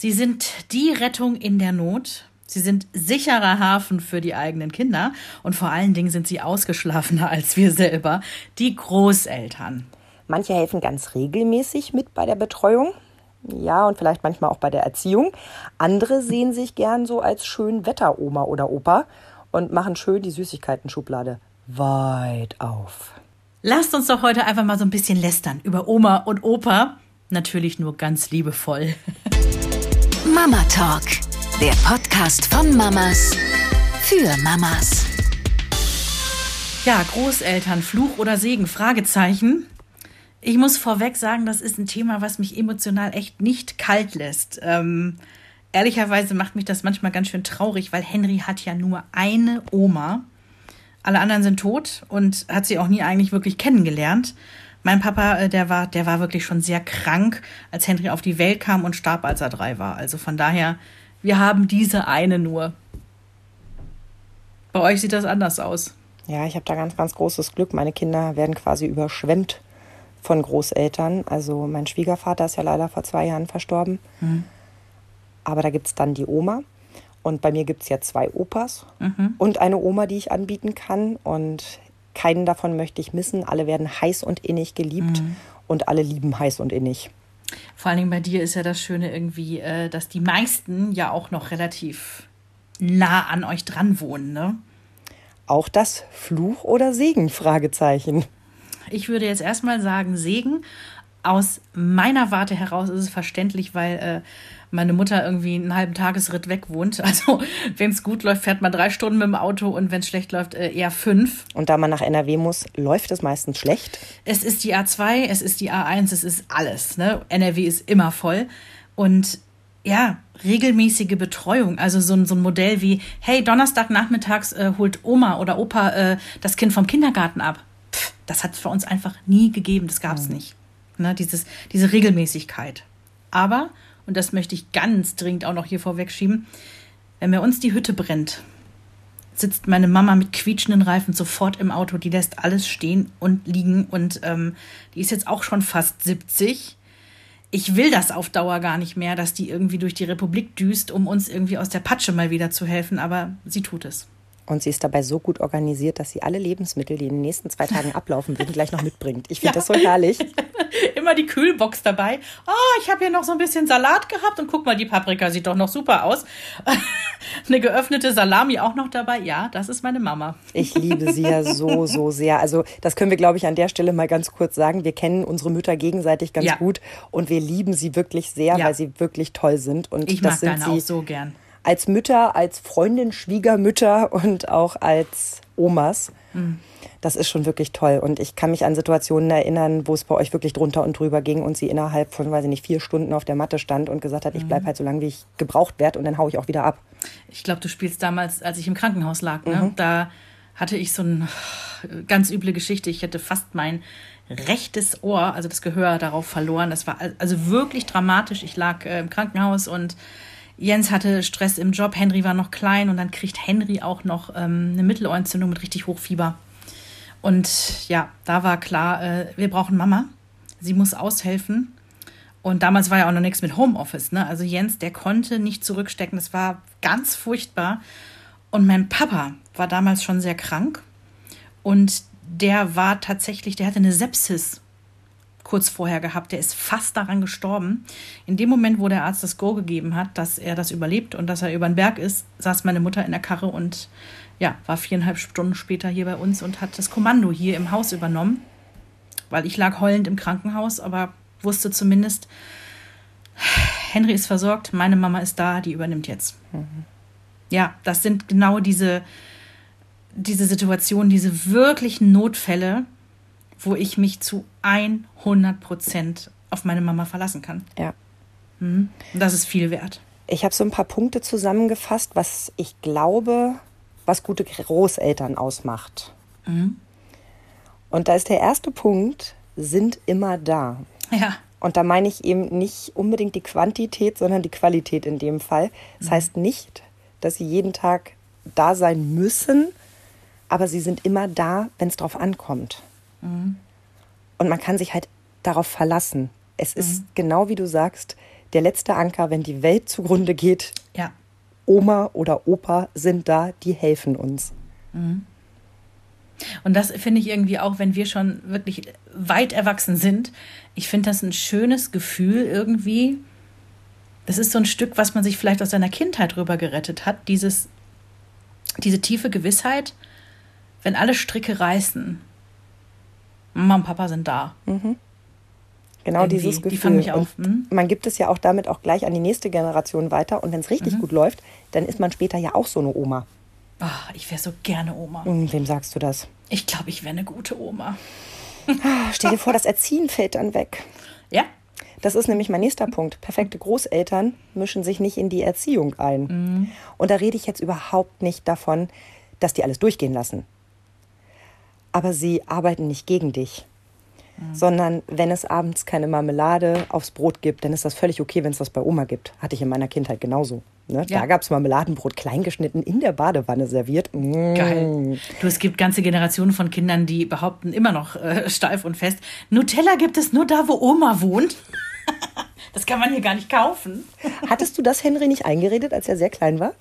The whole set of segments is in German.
Sie sind die Rettung in der Not. Sie sind sicherer Hafen für die eigenen Kinder und vor allen Dingen sind sie ausgeschlafener als wir selber, die Großeltern. Manche helfen ganz regelmäßig mit bei der Betreuung. Ja, und vielleicht manchmal auch bei der Erziehung. Andere sehen sich gern so als schön Wetteroma oder Opa und machen schön die Süßigkeiten-Schublade weit auf. Lasst uns doch heute einfach mal so ein bisschen lästern über Oma und Opa. Natürlich nur ganz liebevoll. Mama Talk, der Podcast von Mamas für Mamas. Ja, Großeltern, Fluch oder Segen? Fragezeichen. Ich muss vorweg sagen, das ist ein Thema, was mich emotional echt nicht kalt lässt. Ähm, ehrlicherweise macht mich das manchmal ganz schön traurig, weil Henry hat ja nur eine Oma. Alle anderen sind tot und hat sie auch nie eigentlich wirklich kennengelernt. Mein Papa, äh, der war, der war wirklich schon sehr krank, als Henry auf die Welt kam und starb, als er drei war. Also von daher, wir haben diese eine nur. Bei euch sieht das anders aus. Ja, ich habe da ganz, ganz großes Glück. Meine Kinder werden quasi überschwemmt von Großeltern. Also mein Schwiegervater ist ja leider vor zwei Jahren verstorben. Mhm. Aber da gibt es dann die Oma. Und bei mir gibt es ja zwei Opas mhm. und eine Oma, die ich anbieten kann. Und keinen davon möchte ich missen. Alle werden heiß und innig geliebt mhm. und alle lieben heiß und innig. Vor allen Dingen bei dir ist ja das Schöne irgendwie, äh, dass die meisten ja auch noch relativ nah an euch dran wohnen, ne? Auch das Fluch oder Segen? Fragezeichen. Ich würde jetzt erstmal sagen Segen. Aus meiner Warte heraus ist es verständlich, weil äh, meine Mutter irgendwie einen halben Tagesritt weg wohnt. Also wenn es gut läuft, fährt man drei Stunden mit dem Auto und wenn es schlecht läuft, äh, eher fünf. Und da man nach NRW muss, läuft es meistens schlecht? Es ist die A2, es ist die A1, es ist alles. Ne? NRW ist immer voll. Und ja, regelmäßige Betreuung. Also so ein, so ein Modell wie, hey, Donnerstagnachmittags äh, holt Oma oder Opa äh, das Kind vom Kindergarten ab. Pff, das hat es für uns einfach nie gegeben, das gab es mhm. nicht. Ne? Dieses, diese Regelmäßigkeit. Aber und das möchte ich ganz dringend auch noch hier vorwegschieben, wenn bei uns die Hütte brennt, sitzt meine Mama mit quietschenden Reifen sofort im Auto, die lässt alles stehen und liegen und ähm, die ist jetzt auch schon fast 70. Ich will das auf Dauer gar nicht mehr, dass die irgendwie durch die Republik düst, um uns irgendwie aus der Patsche mal wieder zu helfen, aber sie tut es. Und sie ist dabei so gut organisiert, dass sie alle Lebensmittel, die in den nächsten zwei Tagen ablaufen würden, gleich noch mitbringt. Ich finde ja. das so herrlich. Immer die Kühlbox dabei. Oh, ich habe hier noch so ein bisschen Salat gehabt und guck mal, die Paprika sieht doch noch super aus. Eine geöffnete Salami auch noch dabei. Ja, das ist meine Mama. Ich liebe sie ja so, so sehr. Also, das können wir, glaube ich, an der Stelle mal ganz kurz sagen. Wir kennen unsere Mütter gegenseitig ganz ja. gut und wir lieben sie wirklich sehr, ja. weil sie wirklich toll sind. Und ich das mag sind deine sie, auch so gern als Mütter, als Freundin, Schwiegermütter und auch als Omas. Mhm. Das ist schon wirklich toll. Und ich kann mich an Situationen erinnern, wo es bei euch wirklich drunter und drüber ging und sie innerhalb von, weiß ich nicht, vier Stunden auf der Matte stand und gesagt hat, ich bleibe mhm. halt so lange, wie ich gebraucht werde und dann haue ich auch wieder ab. Ich glaube, du spielst damals, als ich im Krankenhaus lag, ne? Mhm. da hatte ich so eine ganz üble Geschichte. Ich hätte fast mein rechtes Ohr, also das Gehör, darauf verloren. Das war also wirklich dramatisch. Ich lag äh, im Krankenhaus und Jens hatte Stress im Job, Henry war noch klein und dann kriegt Henry auch noch ähm, eine Mittelohrentzündung mit richtig Hochfieber. Und ja, da war klar, äh, wir brauchen Mama. Sie muss aushelfen. Und damals war ja auch noch nichts mit Homeoffice. Ne? Also Jens, der konnte nicht zurückstecken. Das war ganz furchtbar. Und mein Papa war damals schon sehr krank. Und der war tatsächlich, der hatte eine Sepsis kurz vorher gehabt. Der ist fast daran gestorben. In dem Moment, wo der Arzt das Go gegeben hat, dass er das überlebt und dass er über den Berg ist, saß meine Mutter in der Karre und ja, war viereinhalb Stunden später hier bei uns und hat das Kommando hier im Haus übernommen. Weil ich lag heulend im Krankenhaus, aber wusste zumindest, Henry ist versorgt, meine Mama ist da, die übernimmt jetzt. Mhm. Ja, das sind genau diese, diese Situationen, diese wirklichen Notfälle, wo ich mich zu 100 Prozent auf meine Mama verlassen kann. Ja. Mhm. Das ist viel wert. Ich habe so ein paar Punkte zusammengefasst, was ich glaube, was gute Großeltern ausmacht. Mhm. Und da ist der erste Punkt, sind immer da. Ja. Und da meine ich eben nicht unbedingt die Quantität, sondern die Qualität in dem Fall. Das mhm. heißt nicht, dass sie jeden Tag da sein müssen, aber sie sind immer da, wenn es drauf ankommt. Mhm. Und man kann sich halt darauf verlassen. Es ist mhm. genau wie du sagst, der letzte Anker, wenn die Welt zugrunde geht. Ja. Oma oder Opa sind da, die helfen uns. Und das finde ich irgendwie auch, wenn wir schon wirklich weit erwachsen sind. Ich finde das ein schönes Gefühl irgendwie. Das ist so ein Stück, was man sich vielleicht aus seiner Kindheit rüber gerettet hat. Dieses, diese tiefe Gewissheit, wenn alle Stricke reißen, Mama und Papa sind da. Genau Irgendwie, dieses die Gefühl. fangen mich auf, mhm. man gibt es ja auch damit auch gleich an die nächste Generation weiter. Und wenn es richtig gut läuft, dann ist man später ja auch so eine Oma. Ah, ich wäre so gerne Oma. Hm, wem sagst du das? Ich glaube, ich wäre eine gute Oma. Ah, Stell dir vor, das Erziehen fällt dann weg. Ja, Das ist nämlich mein nächster Punkt. Perfekte Großeltern mischen sich nicht in die Erziehung ein. Und da rede ich jetzt überhaupt nicht davon, dass die alles durchgehen lassen. Aber sie arbeiten nicht gegen dich. Sondern wenn es abends keine Marmelade aufs Brot gibt, dann ist das völlig okay, wenn es das bei Oma gibt. Hatte ich in meiner Kindheit genauso. Ne? Ja. Da gab es Marmeladenbrot kleingeschnitten in der Badewanne serviert. Mm. geil. Du, es gibt ganze Generationen von Kindern, die behaupten immer noch äh, steif und fest, Nutella gibt es nur da, wo Oma wohnt. Das kann man hier gar nicht kaufen. Hattest du das Henry nicht eingeredet, als er sehr klein war?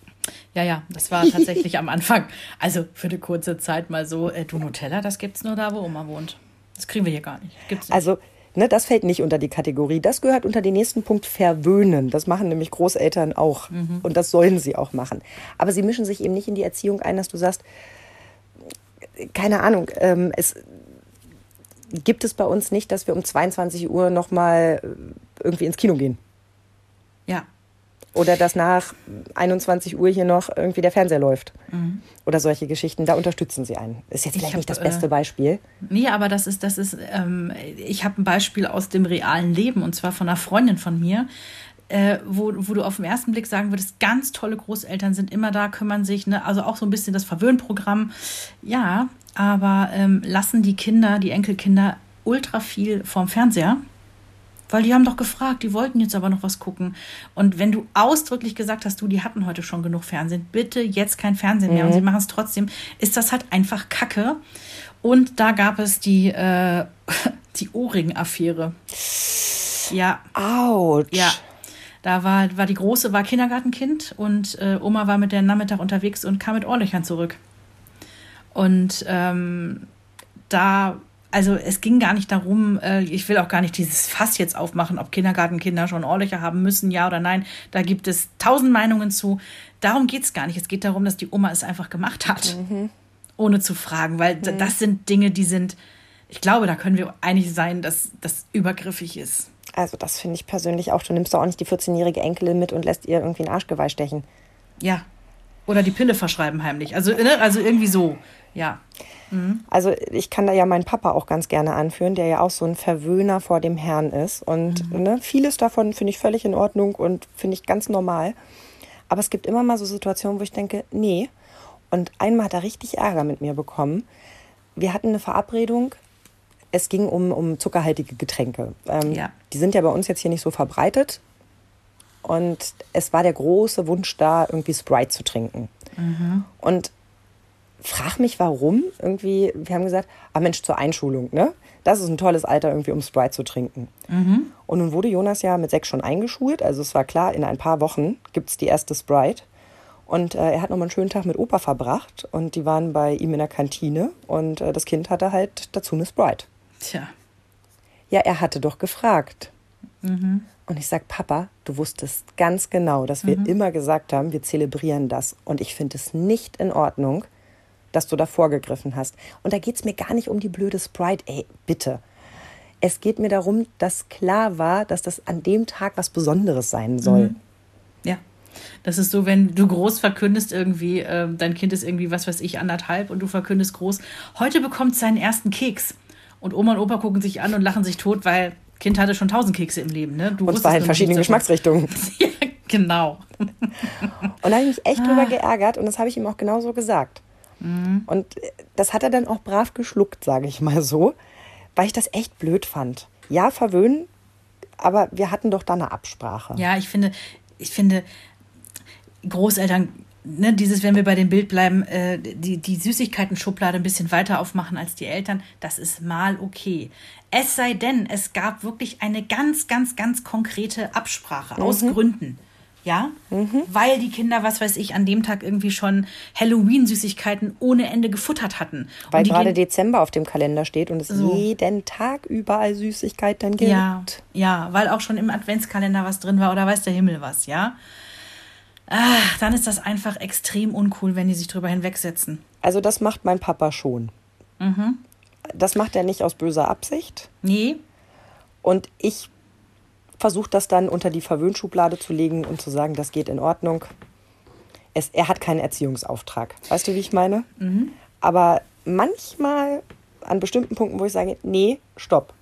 Ja, ja, das war tatsächlich am Anfang. Also für eine kurze Zeit mal so, äh, du Nutella, das gibt's nur da, wo Oma wohnt. Das kriegen wir hier gar nicht. Nicht. Also, ne, das fällt nicht unter die Kategorie. Das gehört unter den nächsten Punkt verwöhnen. Das machen nämlich Großeltern auch. Und das sollen sie auch machen. Aber sie mischen sich eben nicht in die Erziehung ein, dass du sagst, keine Ahnung, ähm, es gibt es bei uns nicht, dass wir um 22 Uhr nochmal irgendwie ins Kino gehen. ja, Oder dass nach 21 Uhr hier noch irgendwie der Fernseher läuft. Oder solche Geschichten. Da unterstützen sie einen. Ist jetzt Ich vielleicht hab, nicht das äh, beste Beispiel. Nee, aber das ist, das ist, ähm, ich habe ein Beispiel aus dem realen Leben und zwar von einer Freundin von mir, äh, wo, wo du auf den ersten Blick sagen würdest, ganz tolle Großeltern sind immer da, kümmern sich, ne? also auch so ein bisschen das Verwöhnprogramm. Ja, aber ähm, lassen die Kinder, die Enkelkinder ultra viel vorm Fernseher. Weil die haben doch gefragt, die wollten jetzt aber noch was gucken. Und wenn du ausdrücklich gesagt hast, du, die hatten heute schon genug Fernsehen, bitte jetzt kein Fernsehen mehr und sie machen es trotzdem, ist das halt einfach Kacke. Und da gab es die, äh, die Ohrring-Affäre. Ja, Autsch. ja. Da war, war die Große, war Kindergartenkind und äh, Oma war mit der Nachmittag unterwegs und kam mit Ohrlöchern zurück. Und ähm, da, also es ging gar nicht darum, äh, ich will auch gar nicht dieses Fass jetzt aufmachen, ob Kindergartenkinder schon Ohrlöcher haben müssen, ja oder nein. Da gibt es tausend Meinungen zu. Darum geht es gar nicht. Es geht darum, dass die Oma es einfach gemacht hat, ohne zu fragen, weil d- das sind Dinge, die sind, ich glaube, da können wir einig sein, dass das übergriffig ist. Also das finde ich persönlich auch. Du nimmst doch auch nicht die 14-jährige Enkelin mit und lässt ihr irgendwie ein Arschgeweih stechen. Ja. Oder die Pille verschreiben heimlich. Also, ne? also irgendwie so. Ja. Also ich kann da ja meinen Papa auch ganz gerne anführen, der ja auch so ein Verwöhner vor dem Herrn ist. Und ne, vieles davon finde ich völlig in Ordnung und finde ich ganz normal. Aber es gibt immer mal so Situationen, wo ich denke, nee. Und einmal hat er richtig Ärger mit mir bekommen. Wir hatten eine Verabredung. Es ging um, um zuckerhaltige Getränke. Ähm, Ja. Die sind ja bei uns jetzt hier nicht so verbreitet. Und es war der große Wunsch da, irgendwie Sprite zu trinken. Und frag mich warum. Irgendwie, wir haben gesagt, ah Mensch, zur Einschulung, ne? Das ist ein tolles Alter, irgendwie, um Sprite zu trinken. Und nun wurde Jonas ja mit sechs schon eingeschult. Also es war klar, in ein paar Wochen gibt es die erste Sprite. Und äh, er hat nochmal einen schönen Tag mit Opa verbracht. Und die waren bei ihm in der Kantine. Und äh, das Kind hatte halt dazu eine Sprite. Tja. Ja, er hatte doch gefragt. Und ich sag, Papa, du wusstest ganz genau, dass wir immer gesagt haben, wir zelebrieren das. Und ich finde es nicht in Ordnung, dass du da vorgegriffen hast. Und da geht es mir gar nicht um die blöde Sprite. Ey, bitte. Es geht mir darum, dass klar war, dass das an dem Tag was Besonderes sein soll. Ja. Das ist so, wenn du groß verkündest irgendwie, äh, dein Kind ist irgendwie, was weiß ich, anderthalb und du verkündest groß, heute bekommt seinen ersten Keks. Und Oma und Opa gucken sich an und lachen sich tot, weil Kind hatte schon tausend Kekse im Leben. Ne? Du Und zwar in verschiedenen. Geschmacksrichtungen. ja, genau. Und da habe ich mich echt drüber geärgert und das habe ich ihm auch genauso gesagt. Und äh, das hat er dann auch brav geschluckt, sage ich mal so, weil ich das echt blöd fand. Ja, verwöhnen, aber wir hatten doch da eine Absprache. Ja, ich finde, ich finde, Großeltern ne, dieses, wenn wir bei dem Bild bleiben, äh, die, die Süßigkeiten-Schublade ein bisschen weiter aufmachen als die Eltern, das ist mal okay. Es sei denn, es gab wirklich eine ganz, ganz, ganz konkrete Absprache aus Gründen. Ja, weil die Kinder, was weiß ich, an dem Tag irgendwie schon Halloween-Süßigkeiten ohne Ende gefuttert hatten. Weil gerade Dezember auf dem Kalender steht und es So. jeden Tag überall Süßigkeiten gibt. Ja, ja, weil auch schon im Adventskalender was drin war oder weiß der Himmel was, ja. Ach, dann ist das einfach extrem uncool, wenn die sich drüber hinwegsetzen. Also das macht mein Papa schon. Mhm. Das macht er nicht aus böser Absicht. Nee, Und ich versuche das dann unter die Verwöhnschublade zu legen und zu sagen, das geht in Ordnung. Es, er hat keinen Erziehungsauftrag. Weißt du, wie ich meine? Aber manchmal an bestimmten Punkten, wo ich sage, nee, stopp.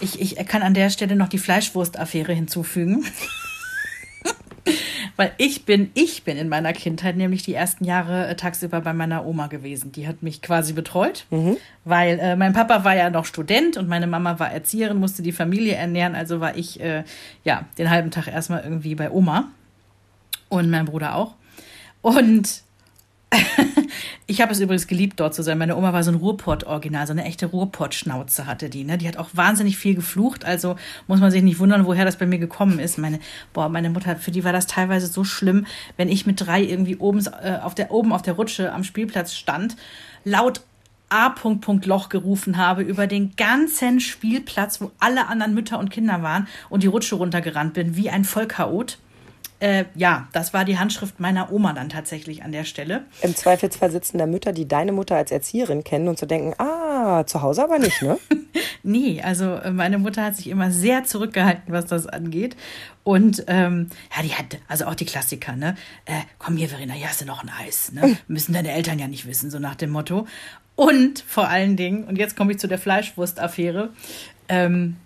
ich, ich kann an der Stelle noch die Fleischwurst-Affäre hinzufügen. Weil ich bin, ich bin in meiner Kindheit nämlich die ersten Jahre äh, tagsüber bei meiner Oma gewesen. Die hat mich quasi betreut, weil äh, mein Papa war ja noch Student und meine Mama war Erzieherin, musste die Familie ernähren. Also war ich äh, ja den halben Tag erstmal irgendwie bei Oma und mein Bruder auch. Und ich habe es übrigens geliebt, dort zu sein. Meine Oma war so ein Ruhrpott-Original, so eine echte Ruhrpott-Schnauze hatte die. Ne? Die hat auch wahnsinnig viel geflucht, also muss man sich nicht wundern, woher das bei mir gekommen ist. Meine, boah, meine Mutter, für die war das teilweise so schlimm, wenn ich mit drei irgendwie oben, äh, auf, der, oben auf der Rutsche am Spielplatz stand, laut A. Punkt, Punkt, Loch gerufen habe über den ganzen Spielplatz, wo alle anderen Mütter und Kinder waren und die Rutsche runtergerannt bin, wie ein Vollchaot. Äh, ja, das war die Handschrift meiner Oma dann tatsächlich an der Stelle. Im Zweifelsfall sitzen da Mütter, die deine Mutter als Erzieherin kennen und zu denken, ah, zu Hause aber nicht, ne? Nee, also äh, meine Mutter hat sich immer sehr zurückgehalten, was das angeht. Und ähm, ja, die hat, also auch die Klassiker, ne? Äh, komm hier, Verena, hier hast du noch ein Eis, ne? Müssen deine Eltern ja nicht wissen, so nach dem Motto. Und vor allen Dingen, und jetzt komme ich zu der Fleischwurst-Affäre, ähm,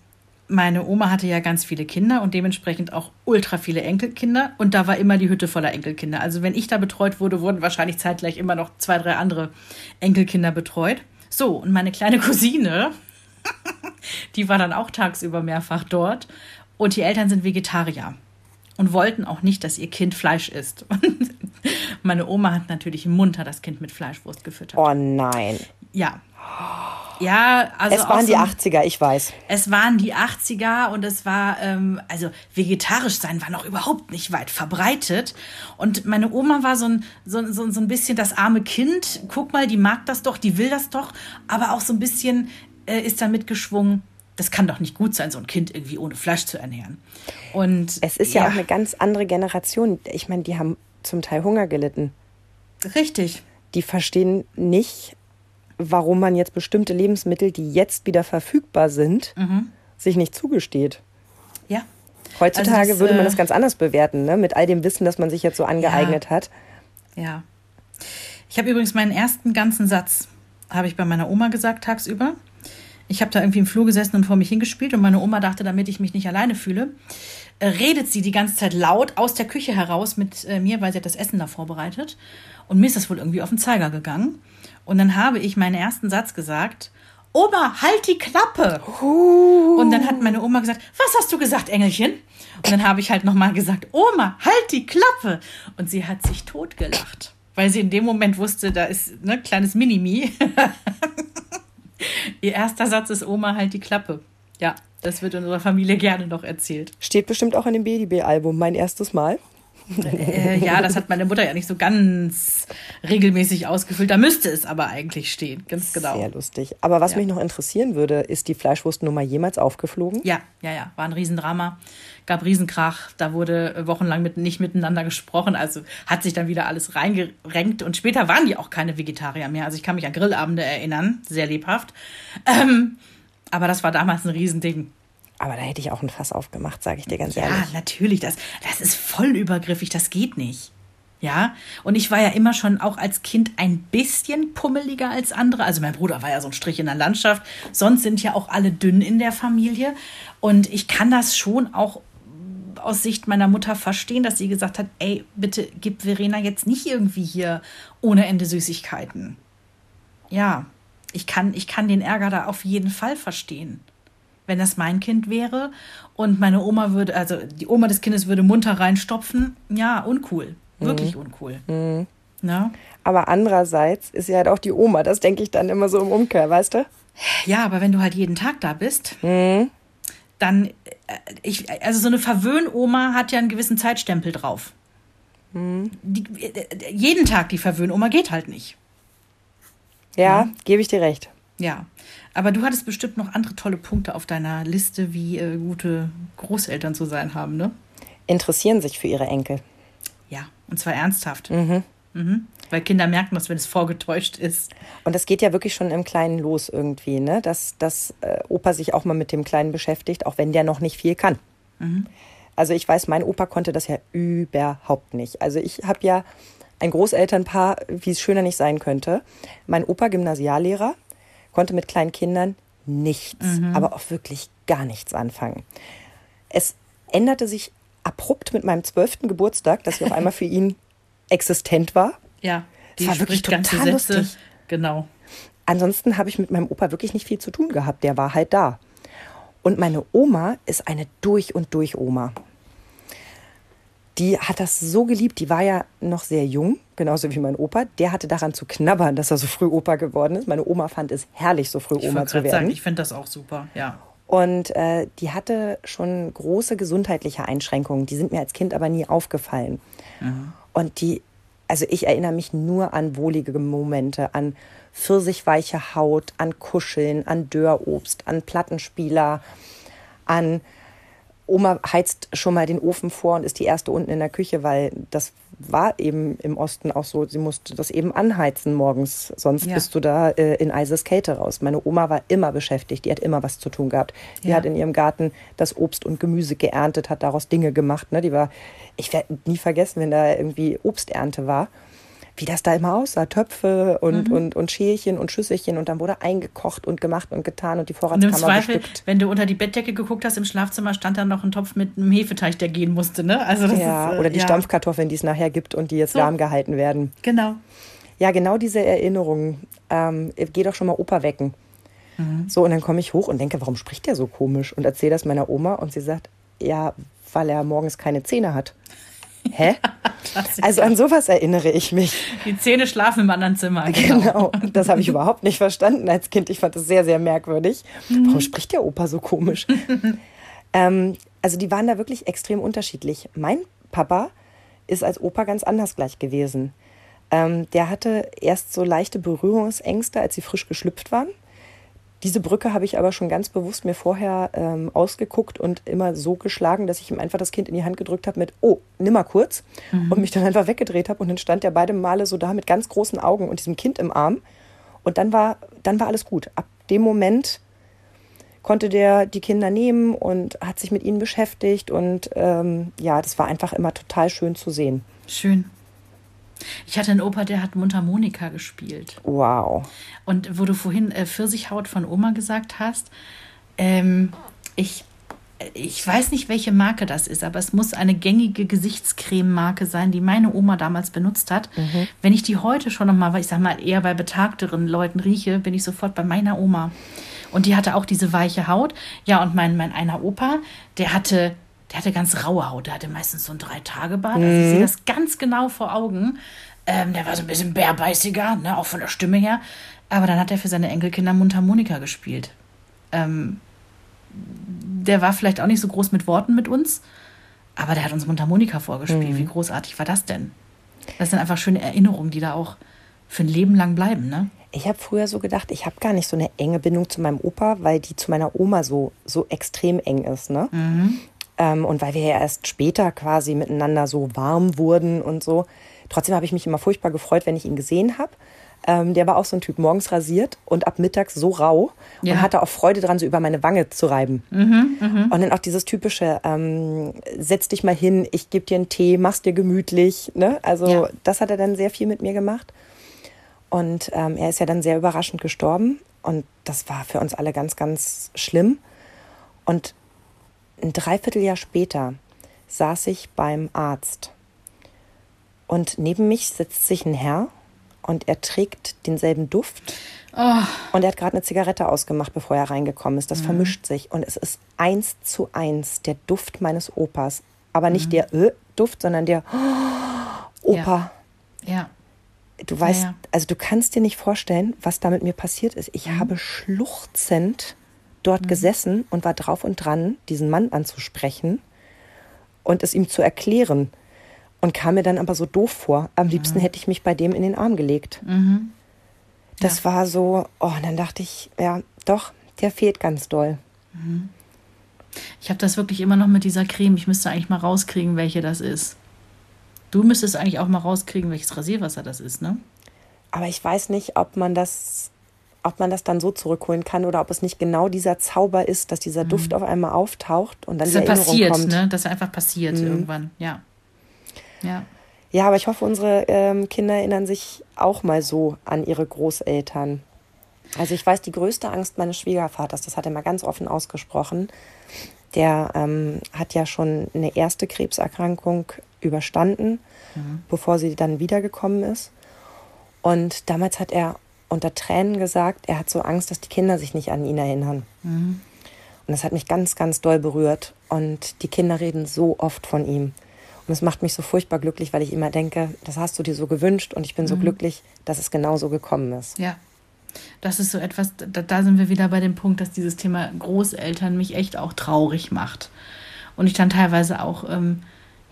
meine Oma hatte ja ganz viele Kinder und dementsprechend auch ultra viele Enkelkinder. Und da war immer die Hütte voller Enkelkinder. Also wenn ich da betreut wurde, wurden wahrscheinlich zeitgleich immer noch zwei, drei andere Enkelkinder betreut. So, und meine kleine Cousine, die war dann auch tagsüber mehrfach dort. Und die Eltern sind Vegetarier und wollten auch nicht, dass ihr Kind Fleisch isst. Und meine Oma hat natürlich munter das Kind mit Fleischwurst gefüttert. Oh nein. Ja. Ja, also es waren so die ein- 80er, ich weiß. es waren die 80er und es war, ähm, also vegetarisch sein war noch überhaupt nicht weit verbreitet. Und meine Oma war so ein, so, so, so ein bisschen das arme Kind. Guck mal, die mag das doch, die will das doch. Aber auch so ein bisschen äh, ist da mitgeschwungen, das kann doch nicht gut sein, so ein Kind irgendwie ohne Fleisch zu ernähren. Und Es ist ja, auch eine ganz andere Generation. Ich meine, die haben zum Teil Hunger gelitten. Richtig. Die verstehen nicht, warum man jetzt bestimmte Lebensmittel, die jetzt wieder verfügbar sind, Mhm. sich nicht zugesteht. Ja. Heutzutage Also das, würde man äh, das ganz anders bewerten, ne? mit all dem Wissen, das man sich jetzt so angeeignet hat. Ja. Ich habe übrigens meinen ersten ganzen Satz, habe ich bei meiner Oma gesagt tagsüber. Ich habe da irgendwie im Flur gesessen und vor mich hingespielt und meine Oma dachte, damit ich mich nicht alleine fühle, äh, redet sie die ganze Zeit laut aus der Küche heraus mit äh, mir, weil sie hat das Essen da vorbereitet. Und mir ist das wohl irgendwie auf den Zeiger gegangen. Und dann habe ich meinen ersten Satz gesagt, Oma, halt die Klappe. Und dann hat meine Oma gesagt, was hast du gesagt, Engelchen? Und dann habe ich halt nochmal gesagt, Oma, halt die Klappe. Und sie hat sich totgelacht, weil sie in dem Moment wusste, da ist ne kleines Minimi. Ihr erster Satz ist Oma, halt die Klappe. Ja, das wird unserer Familie gerne noch erzählt. Steht bestimmt auch in dem BDB-Album, mein erstes Mal. Äh, ja, das hat meine Mutter ja nicht so ganz regelmäßig ausgefüllt. Da müsste es aber eigentlich stehen. Ganz genau. Sehr lustig. Aber was Ja. mich noch interessieren würde, ist die Fleischwurstnummer jemals aufgeflogen? Ja, ja, ja, war ein Riesendrama, gab Riesenkrach, da wurde wochenlang mit, nicht miteinander gesprochen, also hat sich dann wieder alles reingerenkt und später waren die auch keine Vegetarier mehr, also ich kann mich an Grillabende erinnern, sehr lebhaft, ähm, aber das war damals ein Riesending. Aber da hätte ich auch ein Fass aufgemacht, sage ich dir ganz Ja, ehrlich. natürlich, das, das ist voll übergriffig, das geht nicht. Ja, und ich war ja immer schon auch als Kind ein bisschen pummeliger als andere. Also mein Bruder war ja so ein Strich in der Landschaft. Sonst sind ja auch alle dünn in der Familie. Und ich kann das schon auch aus Sicht meiner Mutter verstehen, dass sie gesagt hat, ey, bitte gib Verena jetzt nicht irgendwie hier ohne Ende Süßigkeiten. Ja, ich kann, ich kann den Ärger da auf jeden Fall verstehen wenn das mein Kind wäre und meine Oma würde, also die Oma des Kindes würde munter reinstopfen, ja, uncool. Wirklich uncool. Na? Aber andererseits ist ja halt auch die Oma, das denke ich dann immer so im Umkehr, weißt du? Ja, aber wenn du halt jeden Tag da bist, dann, äh, ich, also so eine Verwöhnoma hat ja einen gewissen Zeitstempel drauf. Die, äh, jeden Tag die Verwöhnoma geht halt nicht. Ja, gebe ich dir recht. Ja, aber du hattest bestimmt noch andere tolle Punkte auf deiner Liste, wie äh, gute Großeltern zu sein haben, ne? Interessieren sich für ihre Enkel. Ja, und zwar ernsthaft. Mhm. Weil Kinder merken das, wenn es vorgetäuscht ist. Und das geht ja wirklich schon im Kleinen los irgendwie, ne? Dass, dass äh, Opa sich auch mal mit dem Kleinen beschäftigt, auch wenn der noch nicht viel kann. Also ich weiß, mein Opa konnte das ja überhaupt nicht. Also ich habe ja ein Großelternpaar, wie es schöner nicht sein könnte. Mein Opa, Gymnasiallehrer, konnte mit kleinen Kindern nichts, aber auch wirklich gar nichts anfangen. Es änderte sich abrupt mit meinem zwölften Geburtstag, dass ich auf einmal für ihn existent war. Ja, Das war wirklich total lustig. Genau. Ansonsten habe ich mit meinem Opa wirklich nicht viel zu tun gehabt. Der war halt da. Und meine Oma ist eine durch und durch Oma. Die hat das so geliebt. Die war ja noch sehr jung, genauso wie mein Opa. Der hatte daran zu knabbern, dass er so früh Opa geworden ist. Meine Oma fand es herrlich, so früh Ich Oma zu gerade sagen, werden. ich finde das auch super, ja. Und äh, die hatte schon große gesundheitliche Einschränkungen. Die sind mir als Kind aber nie aufgefallen. Und die, also ich erinnere mich nur an wohlige Momente, an pfirsichweiche Haut, an Kuscheln, an Dörrobst, an Plattenspieler, an Oma heizt schon mal den Ofen vor und ist die erste unten in der Küche, weil das war eben im Osten auch so. Sie musste das eben anheizen morgens, sonst Ja. bist du da äh, in eises Kälte raus. Meine Oma war immer beschäftigt, die hat immer was zu tun gehabt. Die Ja. hat in ihrem Garten das Obst und Gemüse geerntet, hat daraus Dinge gemacht. Ne? Die war, ich werde nie vergessen, wenn da irgendwie Obsternte war, wie das da immer aussah. Töpfe und, Mhm. und, und Schälchen und Schüsselchen und dann wurde eingekocht und gemacht und getan und die Und im Vorratskammer Zweifel, bestückt. wenn du unter die Bettdecke geguckt hast im Schlafzimmer, stand da noch ein Topf mit einem Hefeteig, der gehen musste, ne? Also das Ja, ist, äh, oder die ja. Stampfkartoffeln, die es nachher gibt und die jetzt So. warm gehalten werden. Genau. Ja, genau diese Erinnerungen. Ähm, geh doch schon mal Opa wecken. Mhm. So, und dann komme ich hoch und denke, warum spricht der so komisch? Und erzähle das meiner Oma und sie sagt, ja, weil er morgens keine Zähne hat. Hä? Also an sowas erinnere ich mich. Die Zähne schlafen im anderen Zimmer. Genau. Genau. Das habe ich überhaupt nicht verstanden als Kind. Ich fand das sehr, sehr merkwürdig. Warum spricht der Opa so komisch? ähm, also die waren da wirklich extrem unterschiedlich. Mein Papa ist als Opa ganz anders gleich gewesen. Ähm, der hatte erst so leichte Berührungsängste, als sie frisch geschlüpft waren. Diese Brücke habe ich aber schon ganz bewusst mir vorher ähm, ausgeguckt und immer so geschlagen, dass ich ihm einfach das Kind in die Hand gedrückt habe mit, oh, nimm mal kurz. Und mich dann einfach weggedreht habe. Und dann stand er beide Male so da mit ganz großen Augen und diesem Kind im Arm. Und dann war, dann war alles gut. Ab dem Moment konnte der die Kinder nehmen und hat sich mit ihnen beschäftigt. Und ähm, ja, das war einfach immer total schön zu sehen. Schön. Ich hatte einen Opa, der hat Mundharmonika gespielt. Wow. Und wo du vorhin äh, Pfirsichhaut von Oma gesagt hast, ähm, ich, ich weiß nicht, welche Marke das ist, aber es muss eine gängige Gesichtscreme-Marke sein, die meine Oma damals benutzt hat. Wenn ich die heute schon nochmal, ich sag mal, eher bei betagteren Leuten rieche, bin ich sofort bei meiner Oma. Und die hatte auch diese weiche Haut. Ja, und mein, mein einer Opa, der hatte, der hatte ganz raue Haut. Der hatte meistens so ein Drei-Tage-Bart. Also ich sehe das ganz genau vor Augen. Ähm, der war so ein bisschen bärbeißiger, ne, auch von der Stimme her. Aber dann hat er für seine Enkelkinder Mundharmonika gespielt. Ähm, der war vielleicht auch nicht so groß mit Worten mit uns, aber der hat uns Mundharmonika vorgespielt. Wie großartig war das denn? Das sind einfach schöne Erinnerungen, die da auch für ein Leben lang bleiben, ne? Ich habe früher so gedacht, ich habe gar nicht so eine enge Bindung zu meinem Opa, weil die zu meiner Oma so, so extrem eng ist. Ne? Ähm, und weil wir ja erst später quasi miteinander so warm wurden und so. Trotzdem habe ich mich immer furchtbar gefreut, wenn ich ihn gesehen habe. Ähm, der war auch so ein Typ, morgens rasiert und ab mittags so rau Ja. und hatte auch Freude dran, so über meine Wange zu reiben. Und dann auch dieses typische, ähm, setz dich mal hin, ich gebe dir einen Tee, mach's dir gemütlich. Ne? Also Ja. das hat er dann sehr viel mit mir gemacht. Und ähm, er ist ja dann sehr überraschend gestorben. Und das war für uns alle ganz, ganz schlimm. Und ein Dreivierteljahr später saß ich beim Arzt. Und neben mich sitzt sich ein Herr und er trägt denselben Duft. Und er hat gerade eine Zigarette ausgemacht, bevor er reingekommen ist. Das vermischt sich. Und es ist eins zu eins der Duft meines Opas. Aber nicht der äh, Duft, sondern der Opa. Ja. ja. Du weißt, ja, ja. also du kannst dir nicht vorstellen, was da mit mir passiert ist. Ich mhm. habe schluchzend dort mhm. gesessen und war drauf und dran, diesen Mann anzusprechen und es ihm zu erklären. Und kam mir dann aber so doof vor. Am liebsten mhm. hätte ich mich bei dem in den Arm gelegt. Mhm. Das ja. war so, oh, und dann dachte ich, ja, doch, der fehlt ganz doll. Mhm. Ich habe das wirklich immer noch mit dieser Creme. Ich müsste eigentlich mal rauskriegen, welche das ist. Du müsstest eigentlich auch mal rauskriegen, welches Rasierwasser das ist, ne? Aber ich weiß nicht, ob man das, ob man das dann so zurückholen kann oder ob es nicht genau dieser Zauber ist, dass dieser mhm. Duft auf einmal auftaucht und dann das die Erinnerung passiert, kommt. Ne? Das ist einfach passiert mhm. irgendwann, ja. Ja. Ja, aber ich hoffe, unsere ähm, Kinder erinnern sich auch mal so an ihre Großeltern. Also ich weiß, die größte Angst meines Schwiegervaters, das hat er mal ganz offen ausgesprochen, der ähm, hat ja schon eine erste Krebserkrankung überstanden, mhm. bevor sie dann wiedergekommen ist. Und damals hat er unter Tränen gesagt, er hat so Angst, dass die Kinder sich nicht an ihn erinnern. Mhm. Und das hat mich ganz, ganz doll berührt. Und die Kinder reden so oft von ihm. Und es macht mich so furchtbar glücklich, weil ich immer denke, das hast du dir so gewünscht und ich bin so mhm. glücklich, dass es genau so gekommen ist. Ja. Das ist so etwas, da, da sind wir wieder bei dem Punkt, dass dieses Thema Großeltern mich echt auch traurig macht. Und ich dann teilweise auch ähm,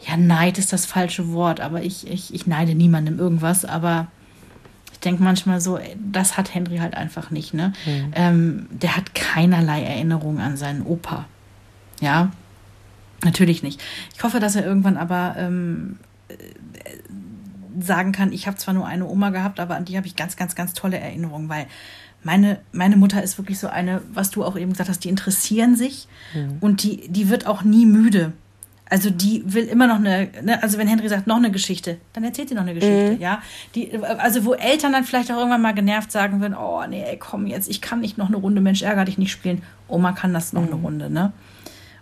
ja, Neid ist das falsche Wort, aber ich, ich, ich neide niemandem irgendwas, aber denke manchmal so, das hat Henry halt einfach nicht, ne? Mhm. Ähm, der hat keinerlei Erinnerung an seinen Opa. Ja, natürlich nicht. Ich hoffe, dass er irgendwann aber ähm, äh, sagen kann, ich habe zwar nur eine Oma gehabt, aber an die habe ich ganz, ganz, ganz tolle Erinnerungen, weil meine, meine Mutter ist wirklich so eine, was du auch eben gesagt hast, die interessieren sich mhm. und die, die wird auch nie müde. Also die will immer noch eine, ne, also wenn Henry sagt, noch eine Geschichte, dann erzählt sie noch eine Geschichte, mhm. ja. Die, also wo Eltern dann vielleicht auch irgendwann mal genervt sagen würden, oh nee, ey, komm jetzt, ich kann nicht noch eine Runde, Mensch, ärger dich nicht spielen. Oma kann das noch mhm. eine Runde, ne?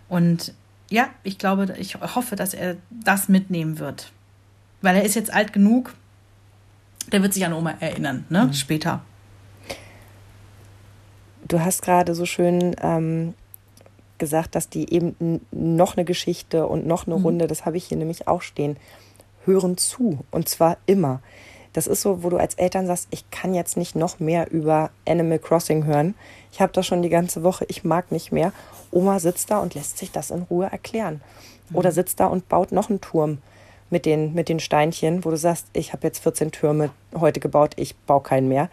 Und ja, ich glaube, ich hoffe, dass er das mitnehmen wird. Weil er ist jetzt alt genug, der wird sich an Oma erinnern, ne? Mhm. Später. Du hast gerade so schön ähm, gesagt, dass die eben noch eine Geschichte und noch eine mhm. Runde, das habe ich hier nämlich auch stehen, hören zu. Und zwar immer. Das ist so, wo du als Eltern sagst, ich kann jetzt nicht noch mehr über Animal Crossing hören. Ich habe das schon die ganze Woche, ich mag nicht mehr. Oma sitzt da und lässt sich das in Ruhe erklären. Mhm. Oder sitzt da und baut noch einen Turm mit den, mit den Steinchen, wo du sagst, ich habe jetzt 14 Türme heute gebaut, ich baue keinen mehr.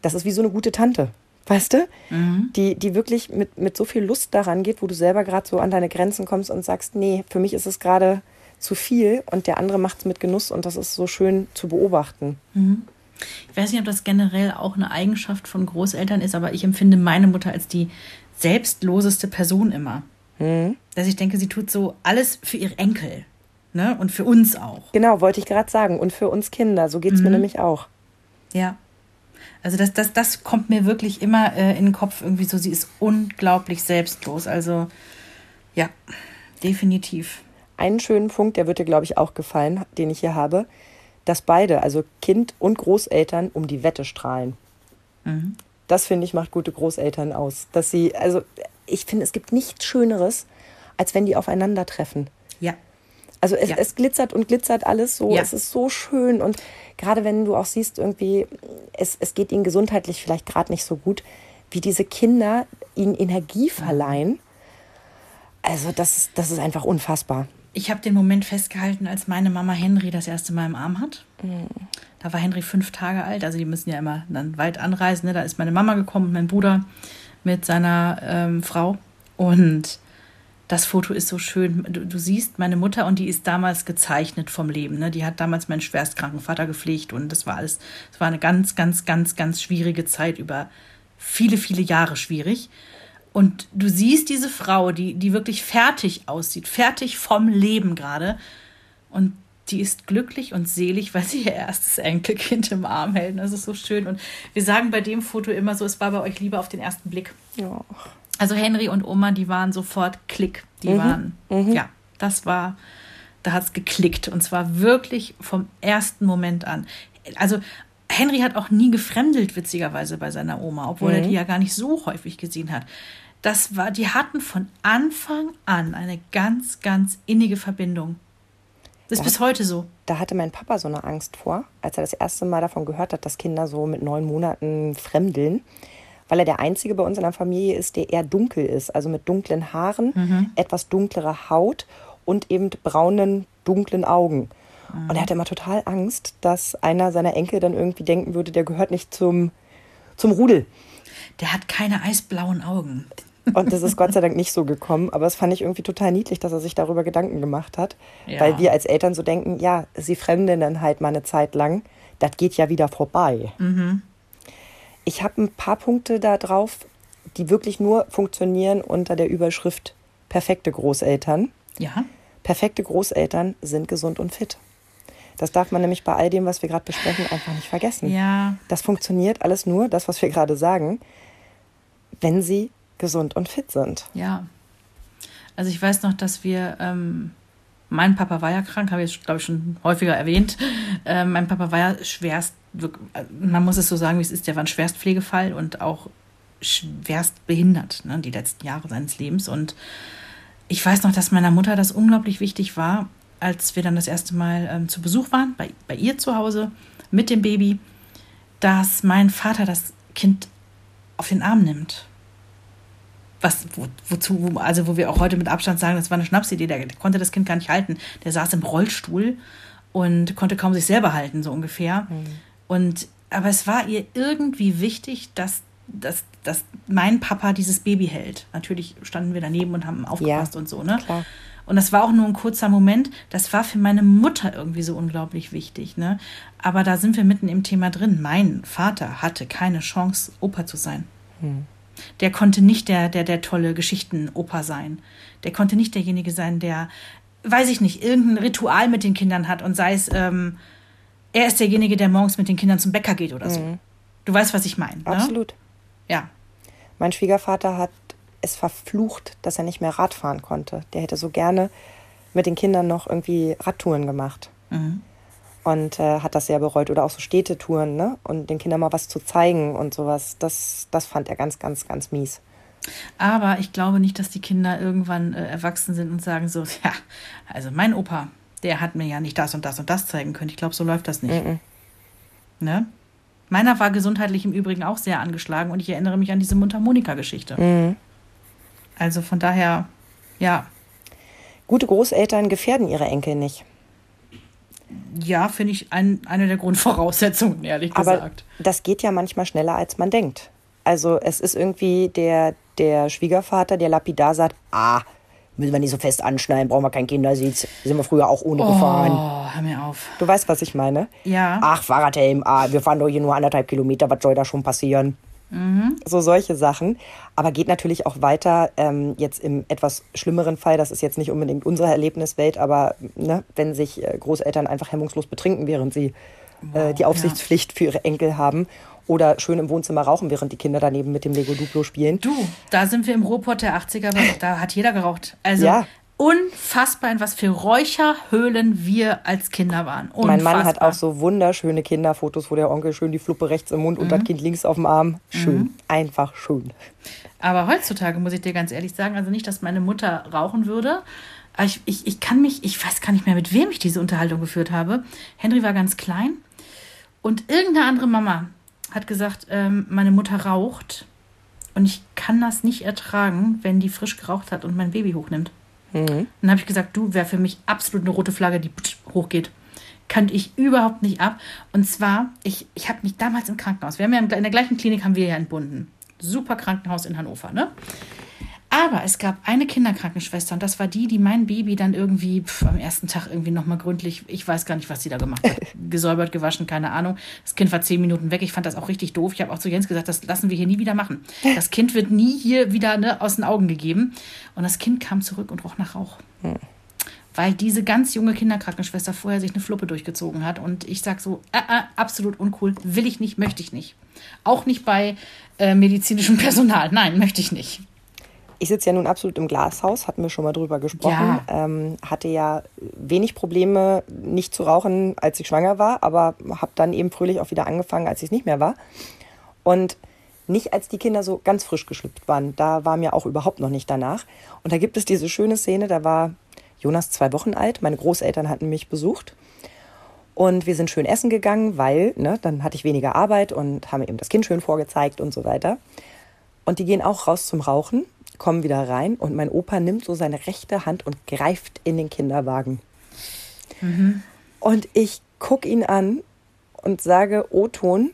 Das ist wie so eine gute Tante weißt du? Mhm. Die, die wirklich mit, mit so viel Lust daran geht, wo du selber gerade so an deine Grenzen kommst und sagst, nee, für mich ist es gerade zu viel und der andere macht es mit Genuss und das ist so schön zu beobachten. Mhm. Ich weiß nicht, ob das generell auch eine Eigenschaft von Großeltern ist, aber ich empfinde meine Mutter als die selbstloseste Person immer. Mhm. Dass ich denke, sie tut so alles für ihre Enkel. Ne? Und für uns auch. Genau, wollte ich gerade sagen. Und für uns Kinder. So geht es mhm. mir nämlich auch. Ja. Also das, das, das kommt mir wirklich immer äh, in den Kopf irgendwie so. Sie ist unglaublich selbstlos. Also ja, definitiv. Einen schönen Punkt, der wird dir, glaube ich, auch gefallen, den ich hier habe, dass beide, also Kind und Großeltern, um die Wette strahlen. Mhm. Das finde ich macht gute Großeltern aus. Dass sie, also ich finde, es gibt nichts Schöneres, als wenn die aufeinandertreffen. Ja. Also es, ja. es glitzert und glitzert alles so. Ja. Es ist so schön. Und gerade wenn du auch siehst, irgendwie, es, es geht ihnen gesundheitlich vielleicht gerade nicht so gut, wie diese Kinder ihnen Energie verleihen. Also das, das ist einfach unfassbar. Ich habe den Moment festgehalten, als meine Mama Henry das erste Mal im Arm hat. Mhm. Da war Henry fünf Tage alt, also die müssen ja immer dann weit anreisen. Ne? Da ist meine Mama gekommen, mein Bruder mit seiner ähm, Frau. Und das Foto ist so schön. Du, du, siehst meine Mutter und die ist damals gezeichnet vom Leben. Ne? Die hat damals meinen schwerstkranken Vater gepflegt und das war alles, das war eine ganz, ganz, ganz, ganz schwierige Zeit über viele, viele Jahre schwierig. Und du siehst diese Frau, die, die wirklich fertig aussieht, fertig vom Leben gerade. Und die ist glücklich und selig, weil sie ihr erstes Enkelkind im Arm hält. Das ist so schön. Und wir sagen bei dem Foto immer so, es war bei euch Liebe auf den ersten Blick. Ja. Also Henry und Oma, die waren sofort Klick. Die mhm. waren, mhm. ja, das war, da hat es geklickt. Und zwar wirklich vom ersten Moment an. Also Henry hat auch nie gefremdelt, witzigerweise, bei seiner Oma, obwohl mhm. er die ja gar nicht so häufig gesehen hat. Das war, die hatten von Anfang an eine ganz, ganz innige Verbindung. Ist bis heute so. Da hatte mein Papa so eine Angst vor, als er das erste Mal davon gehört hat, dass Kinder so mit neun Monaten fremdeln, weil er der Einzige bei uns in der Familie ist, der eher dunkel ist, also mit dunklen Haaren, Mhm. etwas dunklere Haut und eben braunen, dunklen Augen. Mhm. Und er hatte immer total Angst, dass einer seiner Enkel dann irgendwie denken würde, der gehört nicht zum, zum Rudel. Der hat keine eisblauen Augen. Und das ist Gott sei Dank nicht so gekommen. Aber es fand ich irgendwie total niedlich, dass er sich darüber Gedanken gemacht hat. Ja. Weil wir als Eltern so denken, ja, sie fremden dann halt mal eine Zeit lang. Das geht ja wieder vorbei. Ich habe ein paar Punkte da drauf, die wirklich nur funktionieren unter der Überschrift perfekte Großeltern. Ja. Perfekte Großeltern sind gesund und fit. Das darf man nämlich bei all dem, was wir gerade besprechen, einfach nicht vergessen. Ja. Das funktioniert alles nur, das, was wir gerade sagen, wenn sie gesund und fit sind. Ja. Also ich weiß noch, dass wir, ähm, mein Papa war ja krank, habe ich, glaube ich, schon häufiger erwähnt. Ähm, mein Papa war ja schwerst, äh, man muss es so sagen, wie es ist, der war ein Schwerstpflegefall und auch schwerst behindert, ne, die letzten Jahre seines Lebens. Und ich weiß noch, dass meiner Mutter das unglaublich wichtig war, als wir dann das erste Mal ähm, zu Besuch waren, bei, bei ihr zu Hause mit dem Baby, dass mein Vater das Kind auf den Arm nimmt was, wo, wozu, wo, also wo wir auch heute mit Abstand sagen, das war eine Schnapsidee, der, konnte das Kind gar nicht halten. Der saß im Rollstuhl und konnte kaum sich selber halten, so ungefähr. Und, aber es war ihr irgendwie wichtig, dass, dass, dass mein Papa dieses Baby hält. Natürlich standen wir daneben und haben aufgepasst Ja, und so, ne? klar. Und das war auch nur ein kurzer Moment. Das war für meine Mutter irgendwie so unglaublich wichtig. Ne? Aber da sind wir mitten im Thema drin. Mein Vater hatte keine Chance, Opa zu sein. Der konnte nicht der, der, der tolle Geschichtenopa sein. Der konnte nicht derjenige sein, der, weiß ich nicht, irgendein Ritual mit den Kindern hat und sei es, ähm, er ist derjenige, der morgens mit den Kindern zum Bäcker geht oder so. Du weißt, was ich meine. Ne? Absolut. Ja. Mein Schwiegervater hat es verflucht, dass er nicht mehr Radfahren konnte. Der hätte so gerne mit den Kindern noch irgendwie Radtouren gemacht. Und äh, hat das sehr bereut. Oder auch so Städtetouren, ne? Und den Kindern mal was zu zeigen und sowas. Das, das fand er ganz, ganz, ganz mies. Aber ich glaube nicht, dass die Kinder irgendwann äh, erwachsen sind und sagen so, ja, also mein Opa, der hat mir ja nicht das und das und das zeigen können. Ich glaube, so läuft das nicht. Ne? Meiner war gesundheitlich im Übrigen auch sehr angeschlagen und ich erinnere mich an diese Mundharmonika-Geschichte. Also von daher, ja, Gute Großeltern gefährden ihre Enkel nicht. Ja, finde ich ein, eine der Grundvoraussetzungen, ehrlich Aber gesagt. das geht ja manchmal schneller, als man denkt. Also es ist irgendwie der, der Schwiegervater, der lapidar sagt, ah, müssen wir nicht so fest anschneiden, brauchen wir keinen Kindersitz. Sind wir früher auch ohne gefahren. Oh, hör mir auf. Du weißt, was ich meine? Ja. Ach, Fahrradhelm, ah, wir fahren doch hier nur anderthalb Kilometer, was soll da schon passieren? So solche Sachen. Aber geht natürlich auch weiter, ähm, jetzt im etwas schlimmeren Fall, das ist jetzt nicht unbedingt unsere Erlebniswelt, aber ne, wenn sich äh, Großeltern einfach hemmungslos betrinken, während sie äh, die Aufsichtspflicht für ihre Enkel haben oder schön im Wohnzimmer rauchen, während die Kinder daneben mit dem Lego Duplo spielen. Du, da sind wir im Ruhrpott der 80er, aber da hat jeder geraucht. Also Ja. Unfassbar, in was für Räucherhöhlen wir als Kinder waren. Unfassbar. Mein Mann hat auch so wunderschöne Kinderfotos, wo der Onkel schön die Fluppe rechts im Mund und das Kind links auf dem Arm. Schön, einfach schön. Aber heutzutage muss ich dir ganz ehrlich sagen, also nicht, dass meine Mutter rauchen würde. Aber ich, ich, ich kann mich, ich weiß gar nicht mehr, mit wem ich diese Unterhaltung geführt habe. Henry war ganz klein und irgendeine andere Mama hat gesagt, ähm, meine Mutter raucht und ich kann das nicht ertragen, wenn die frisch geraucht hat und mein Baby hochnimmt. Dann habe ich gesagt, du wäre für mich absolut eine rote Flagge, die hochgeht. Kannte ich überhaupt nicht ab. Und zwar, ich, ich habe mich damals im Krankenhaus, wir haben ja in der gleichen Klinik haben wir ja entbunden. Super Krankenhaus in Hannover, ne? Aber es gab eine Kinderkrankenschwester und das war die, die mein Baby dann irgendwie pf, am ersten Tag irgendwie nochmal gründlich, ich weiß gar nicht, was sie da gemacht hat, gesäubert, gewaschen, keine Ahnung. Das Kind war zehn Minuten weg. Ich fand das auch richtig doof. Ich habe auch zu Jens gesagt, das lassen wir hier nie wieder machen. Das Kind wird nie hier wieder ne, aus den Augen gegeben. Und das Kind kam zurück und roch nach Rauch. Weil diese ganz junge Kinderkrankenschwester vorher sich eine Fluppe durchgezogen hat. Und ich sag so, äh, äh, absolut uncool, will ich nicht, möchte ich nicht. Auch nicht bei äh, medizinischem Personal. Nein, möchte ich nicht. Ich sitze ja nun absolut im Glashaus, hatten wir schon mal drüber gesprochen. Ähm, hatte ja wenig Probleme, nicht zu rauchen, als ich schwanger war, aber habe dann eben fröhlich auch wieder angefangen, als ich es nicht mehr war. Und nicht als die Kinder so ganz frisch geschlüpft waren. Da war mir auch überhaupt noch nicht danach. Und da gibt es diese schöne Szene, da war Jonas zwei Wochen alt. Meine Großeltern hatten mich besucht. Und wir sind schön essen gegangen, weil ne, dann hatte ich weniger Arbeit und haben eben das Kind schön vorgezeigt und so weiter. Und die gehen auch raus zum Rauchen, kommen wieder rein und mein Opa nimmt so seine rechte Hand und greift in den Kinderwagen. Mhm. Und ich gucke ihn an und sage, O-Ton,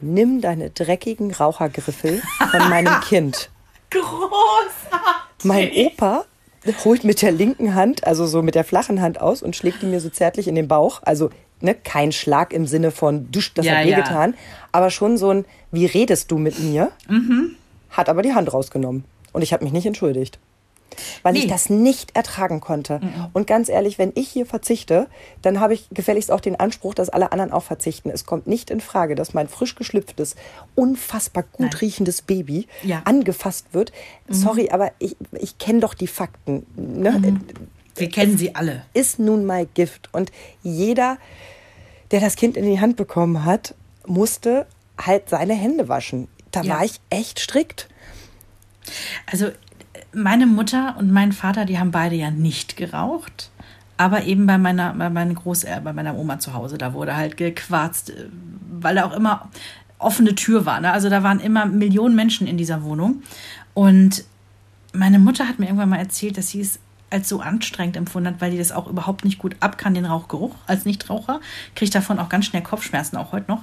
nimm deine dreckigen Rauchergriffel von meinem Kind. Großartig. Mein Opa holt mit der linken Hand, also so mit der flachen Hand aus und schlägt die mir so zärtlich in den Bauch. Also ne, kein Schlag im Sinne von, dusch, das Ja, hat ja. wehgetan, aber schon so ein, wie redest du mit mir? Mhm. Hat aber die Hand rausgenommen. Und ich habe mich nicht entschuldigt. Weil ich Nee. das nicht ertragen konnte. Und ganz ehrlich, wenn ich hier verzichte, dann habe ich gefälligst auch den Anspruch, dass alle anderen auch verzichten. Es kommt nicht in Frage, dass mein frisch geschlüpftes, unfassbar gut Nein. riechendes Baby Ja. angefasst wird. Sorry, aber ich, ich kenne doch die Fakten. Ne? Wir kennen sie alle. Ist nun mal Gift. Und jeder, der das Kind in die Hand bekommen hat, musste halt seine Hände waschen. Da Ja. war ich echt strikt. Also meine Mutter und mein Vater, die haben beide ja nicht geraucht. Aber eben bei meiner, bei meinen Großeltern, bei meiner Oma zu Hause, da wurde halt gequarzt, äh, weil da auch immer offene Tür war. Ne? Also da waren immer Millionen Menschen in dieser Wohnung. Und meine Mutter hat mir irgendwann mal erzählt, dass sie es als so anstrengend empfunden hat, weil die das auch überhaupt nicht gut ab kann, den Rauchgeruch als Nichtraucher. Kriegt davon auch ganz schnell Kopfschmerzen, auch heute noch.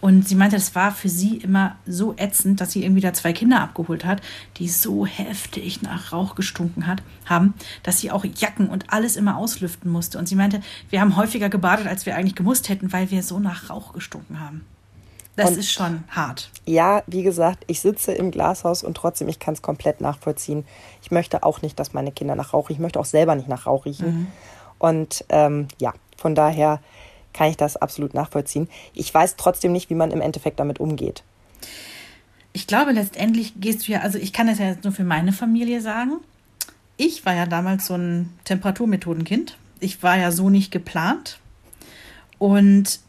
Und sie meinte, das war für sie immer so ätzend, dass sie irgendwie da zwei Kinder abgeholt hat, die so heftig nach Rauch gestunken hat, haben, dass sie auch Jacken und alles immer auslüften musste. Und sie meinte, wir haben häufiger gebadet, als wir eigentlich gemusst hätten, weil wir so nach Rauch gestunken haben. Das Und- ist schon hart. Ja, wie gesagt, ich sitze im Glashaus und trotzdem, ich kann es komplett nachvollziehen. Ich möchte auch nicht, dass meine Kinder nach Rauch riechen. Ich möchte auch selber nicht nach Rauch riechen. Und ähm, ja, von daher kann ich das absolut nachvollziehen. Ich weiß trotzdem nicht, wie man im Endeffekt damit umgeht. Ich glaube, letztendlich gehst du ja, also ich kann das ja jetzt nur für meine Familie sagen. Ich war ja damals so ein Temperaturmethodenkind. Ich war ja so nicht geplant. Und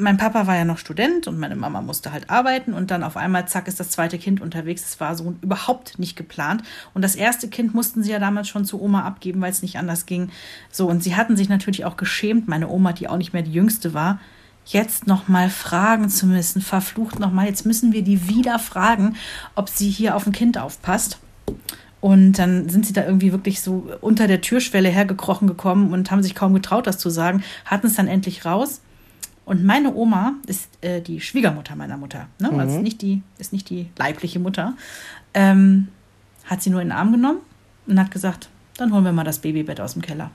mein Papa war ja noch Student und meine Mama musste halt arbeiten und dann auf einmal, zack, ist das zweite Kind unterwegs. Es war so überhaupt nicht geplant. Und das erste Kind mussten sie ja damals schon zu Oma abgeben, weil es nicht anders ging. So, und sie hatten sich natürlich auch geschämt, meine Oma, die auch nicht mehr die jüngste war, jetzt noch mal fragen zu müssen, verflucht noch mal, jetzt müssen wir die wieder fragen, ob sie hier auf ein Kind aufpasst. Und dann sind sie da irgendwie wirklich so unter der Türschwelle hergekrochen gekommen und haben sich kaum getraut, das zu sagen, hatten es dann endlich raus. Und meine Oma ist äh, die Schwiegermutter meiner Mutter, ne? also ist nicht die, ist nicht die leibliche Mutter. Ähm, hat sie nur in den Arm genommen und hat gesagt, dann holen wir mal das Babybett aus dem Keller.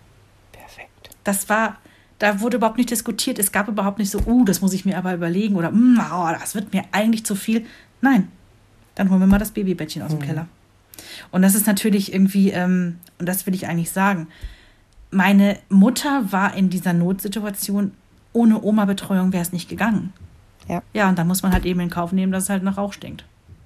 Perfekt. Das war, da wurde überhaupt nicht diskutiert. Es gab überhaupt nicht so, uh, das muss ich mir aber überlegen oder, mm, oh, das wird mir eigentlich zu viel. Nein, dann holen wir mal das Babybettchen aus dem Keller. Und das ist natürlich irgendwie, ähm, und das will ich eigentlich sagen, meine Mutter war in dieser Notsituation, ohne Oma-Betreuung wäre es nicht gegangen. Ja. Ja, und da muss man halt eben in Kauf nehmen, dass es halt nach Rauch stinkt.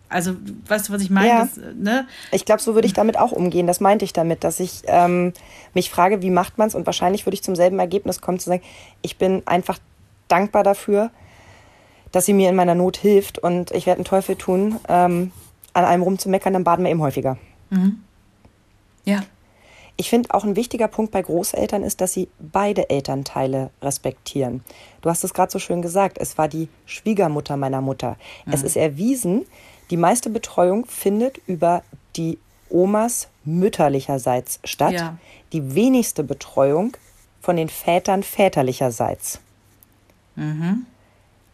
Also, weißt du, was ich meine? Ja. Das, ne? Ich glaube, so würde ich damit auch umgehen. Das meinte ich damit, dass ich ähm, mich frage, wie macht man es? Und wahrscheinlich würde ich zum selben Ergebnis kommen, zu sagen, ich bin einfach dankbar dafür, dass sie mir in meiner Not hilft. Und ich werde einen Teufel tun, ähm, an einem rumzumeckern, dann baden wir eben häufiger. Ja. Ich finde auch ein wichtiger Punkt bei Großeltern ist, dass sie beide Elternteile respektieren. Du hast es gerade so schön gesagt, es war die Schwiegermutter meiner Mutter. Es ist erwiesen, die meiste Betreuung findet über die Omas mütterlicherseits statt, Ja. die wenigste Betreuung von den Vätern väterlicherseits.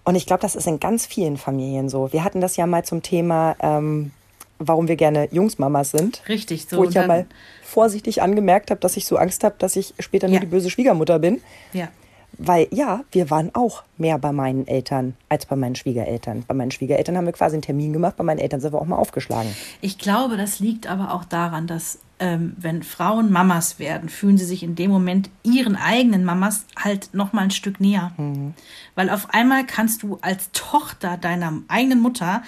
Und ich glaube, das ist in ganz vielen Familien so. Wir hatten das ja mal zum Thema, ähm, warum wir gerne Jungsmamas sind Richtig, so. wo ich ja mal vorsichtig angemerkt habe, dass ich so Angst habe, dass ich später nur Ja. die böse Schwiegermutter bin. Ja. Weil ja, wir waren auch mehr bei meinen Eltern als bei meinen Schwiegereltern. Bei meinen Schwiegereltern haben wir quasi einen Termin gemacht, bei meinen Eltern sind wir auch mal aufgeschlagen. Ich glaube, das liegt aber auch daran, dass ähm, wenn Frauen Mamas werden, fühlen sie sich in dem Moment ihren eigenen Mamas halt noch mal ein Stück näher. Weil auf einmal kannst du als Tochter deiner eigenen Mutter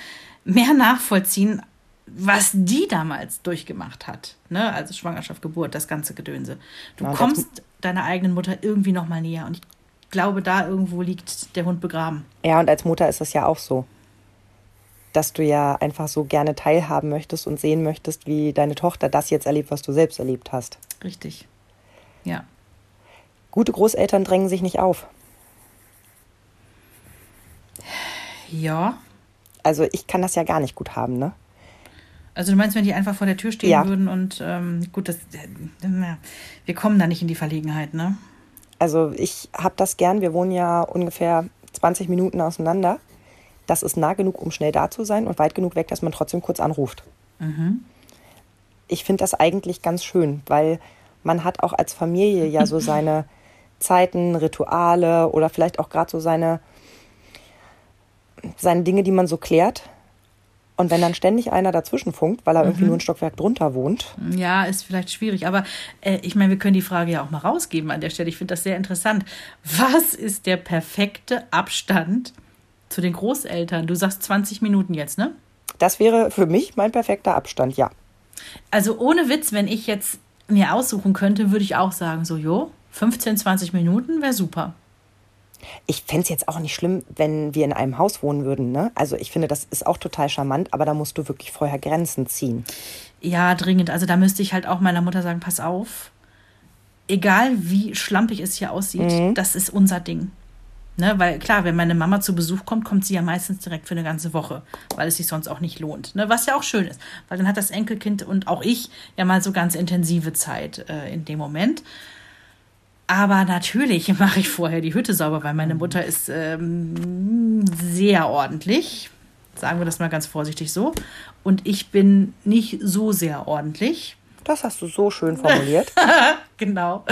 mehr nachvollziehen, was die damals durchgemacht hat. Ne? Also Schwangerschaft, Geburt, das ganze Gedönse. Du Ja, kommst deiner eigenen Mutter irgendwie noch mal näher. Und ich glaube, da irgendwo liegt der Hund begraben. Ja, und als Mutter ist es ja auch so, dass du ja einfach so gerne teilhaben möchtest und sehen möchtest, wie deine Tochter das jetzt erlebt, was du selbst erlebt hast. Richtig. Ja. Gute Großeltern drängen sich nicht auf. Ja. Also ich kann das ja gar nicht gut haben, ne? Also du meinst, wenn die einfach vor der Tür stehen Ja. würden und ähm, gut, das, äh, wir kommen da nicht in die Verlegenheit, ne? Also ich habe das gern. Wir wohnen ja ungefähr 20 Minuten auseinander. Das ist nah genug, um schnell da zu sein und weit genug weg, dass man trotzdem kurz anruft. Ich finde das eigentlich ganz schön, weil man hat auch als Familie ja so seine Zeiten, Rituale oder vielleicht auch gerade so seine, seine Dinge, die man so klärt. Und wenn dann ständig einer dazwischen funkt, weil er irgendwie nur ein Stockwerk drunter wohnt, Ja, ist vielleicht schwierig, aber äh, ich meine, wir können die Frage ja auch mal rausgeben an der Stelle. Ich finde das sehr interessant. Was ist der perfekte Abstand zu den Großeltern? Du sagst 20 Minuten jetzt, ne? das wäre für mich mein perfekter Abstand, ja. Also ohne Witz, wenn ich jetzt mir aussuchen könnte, würde ich auch sagen, so, jo, 15, 20 Minuten wäre super. Ich fände es jetzt auch nicht schlimm, wenn wir in einem Haus wohnen würden. Ne? Also ich finde, das ist auch total charmant, aber da musst du wirklich vorher Grenzen ziehen. Ja, dringend. Also da müsste ich halt auch meiner Mutter sagen, pass auf, egal wie schlampig es hier aussieht, das ist unser Ding. Ne, weil klar, wenn meine Mama zu Besuch kommt, kommt sie ja meistens direkt für eine ganze Woche, weil es sich sonst auch nicht lohnt. Ne, was ja auch schön ist, weil dann hat das Enkelkind und auch ich ja mal so ganz intensive Zeit äh, in dem Moment. Aber natürlich mache ich vorher die Hütte sauber, weil meine Mutter ist ähm, sehr ordentlich. Sagen wir das mal ganz vorsichtig so. Und ich bin nicht so sehr ordentlich. Das hast du so schön formuliert. Genau.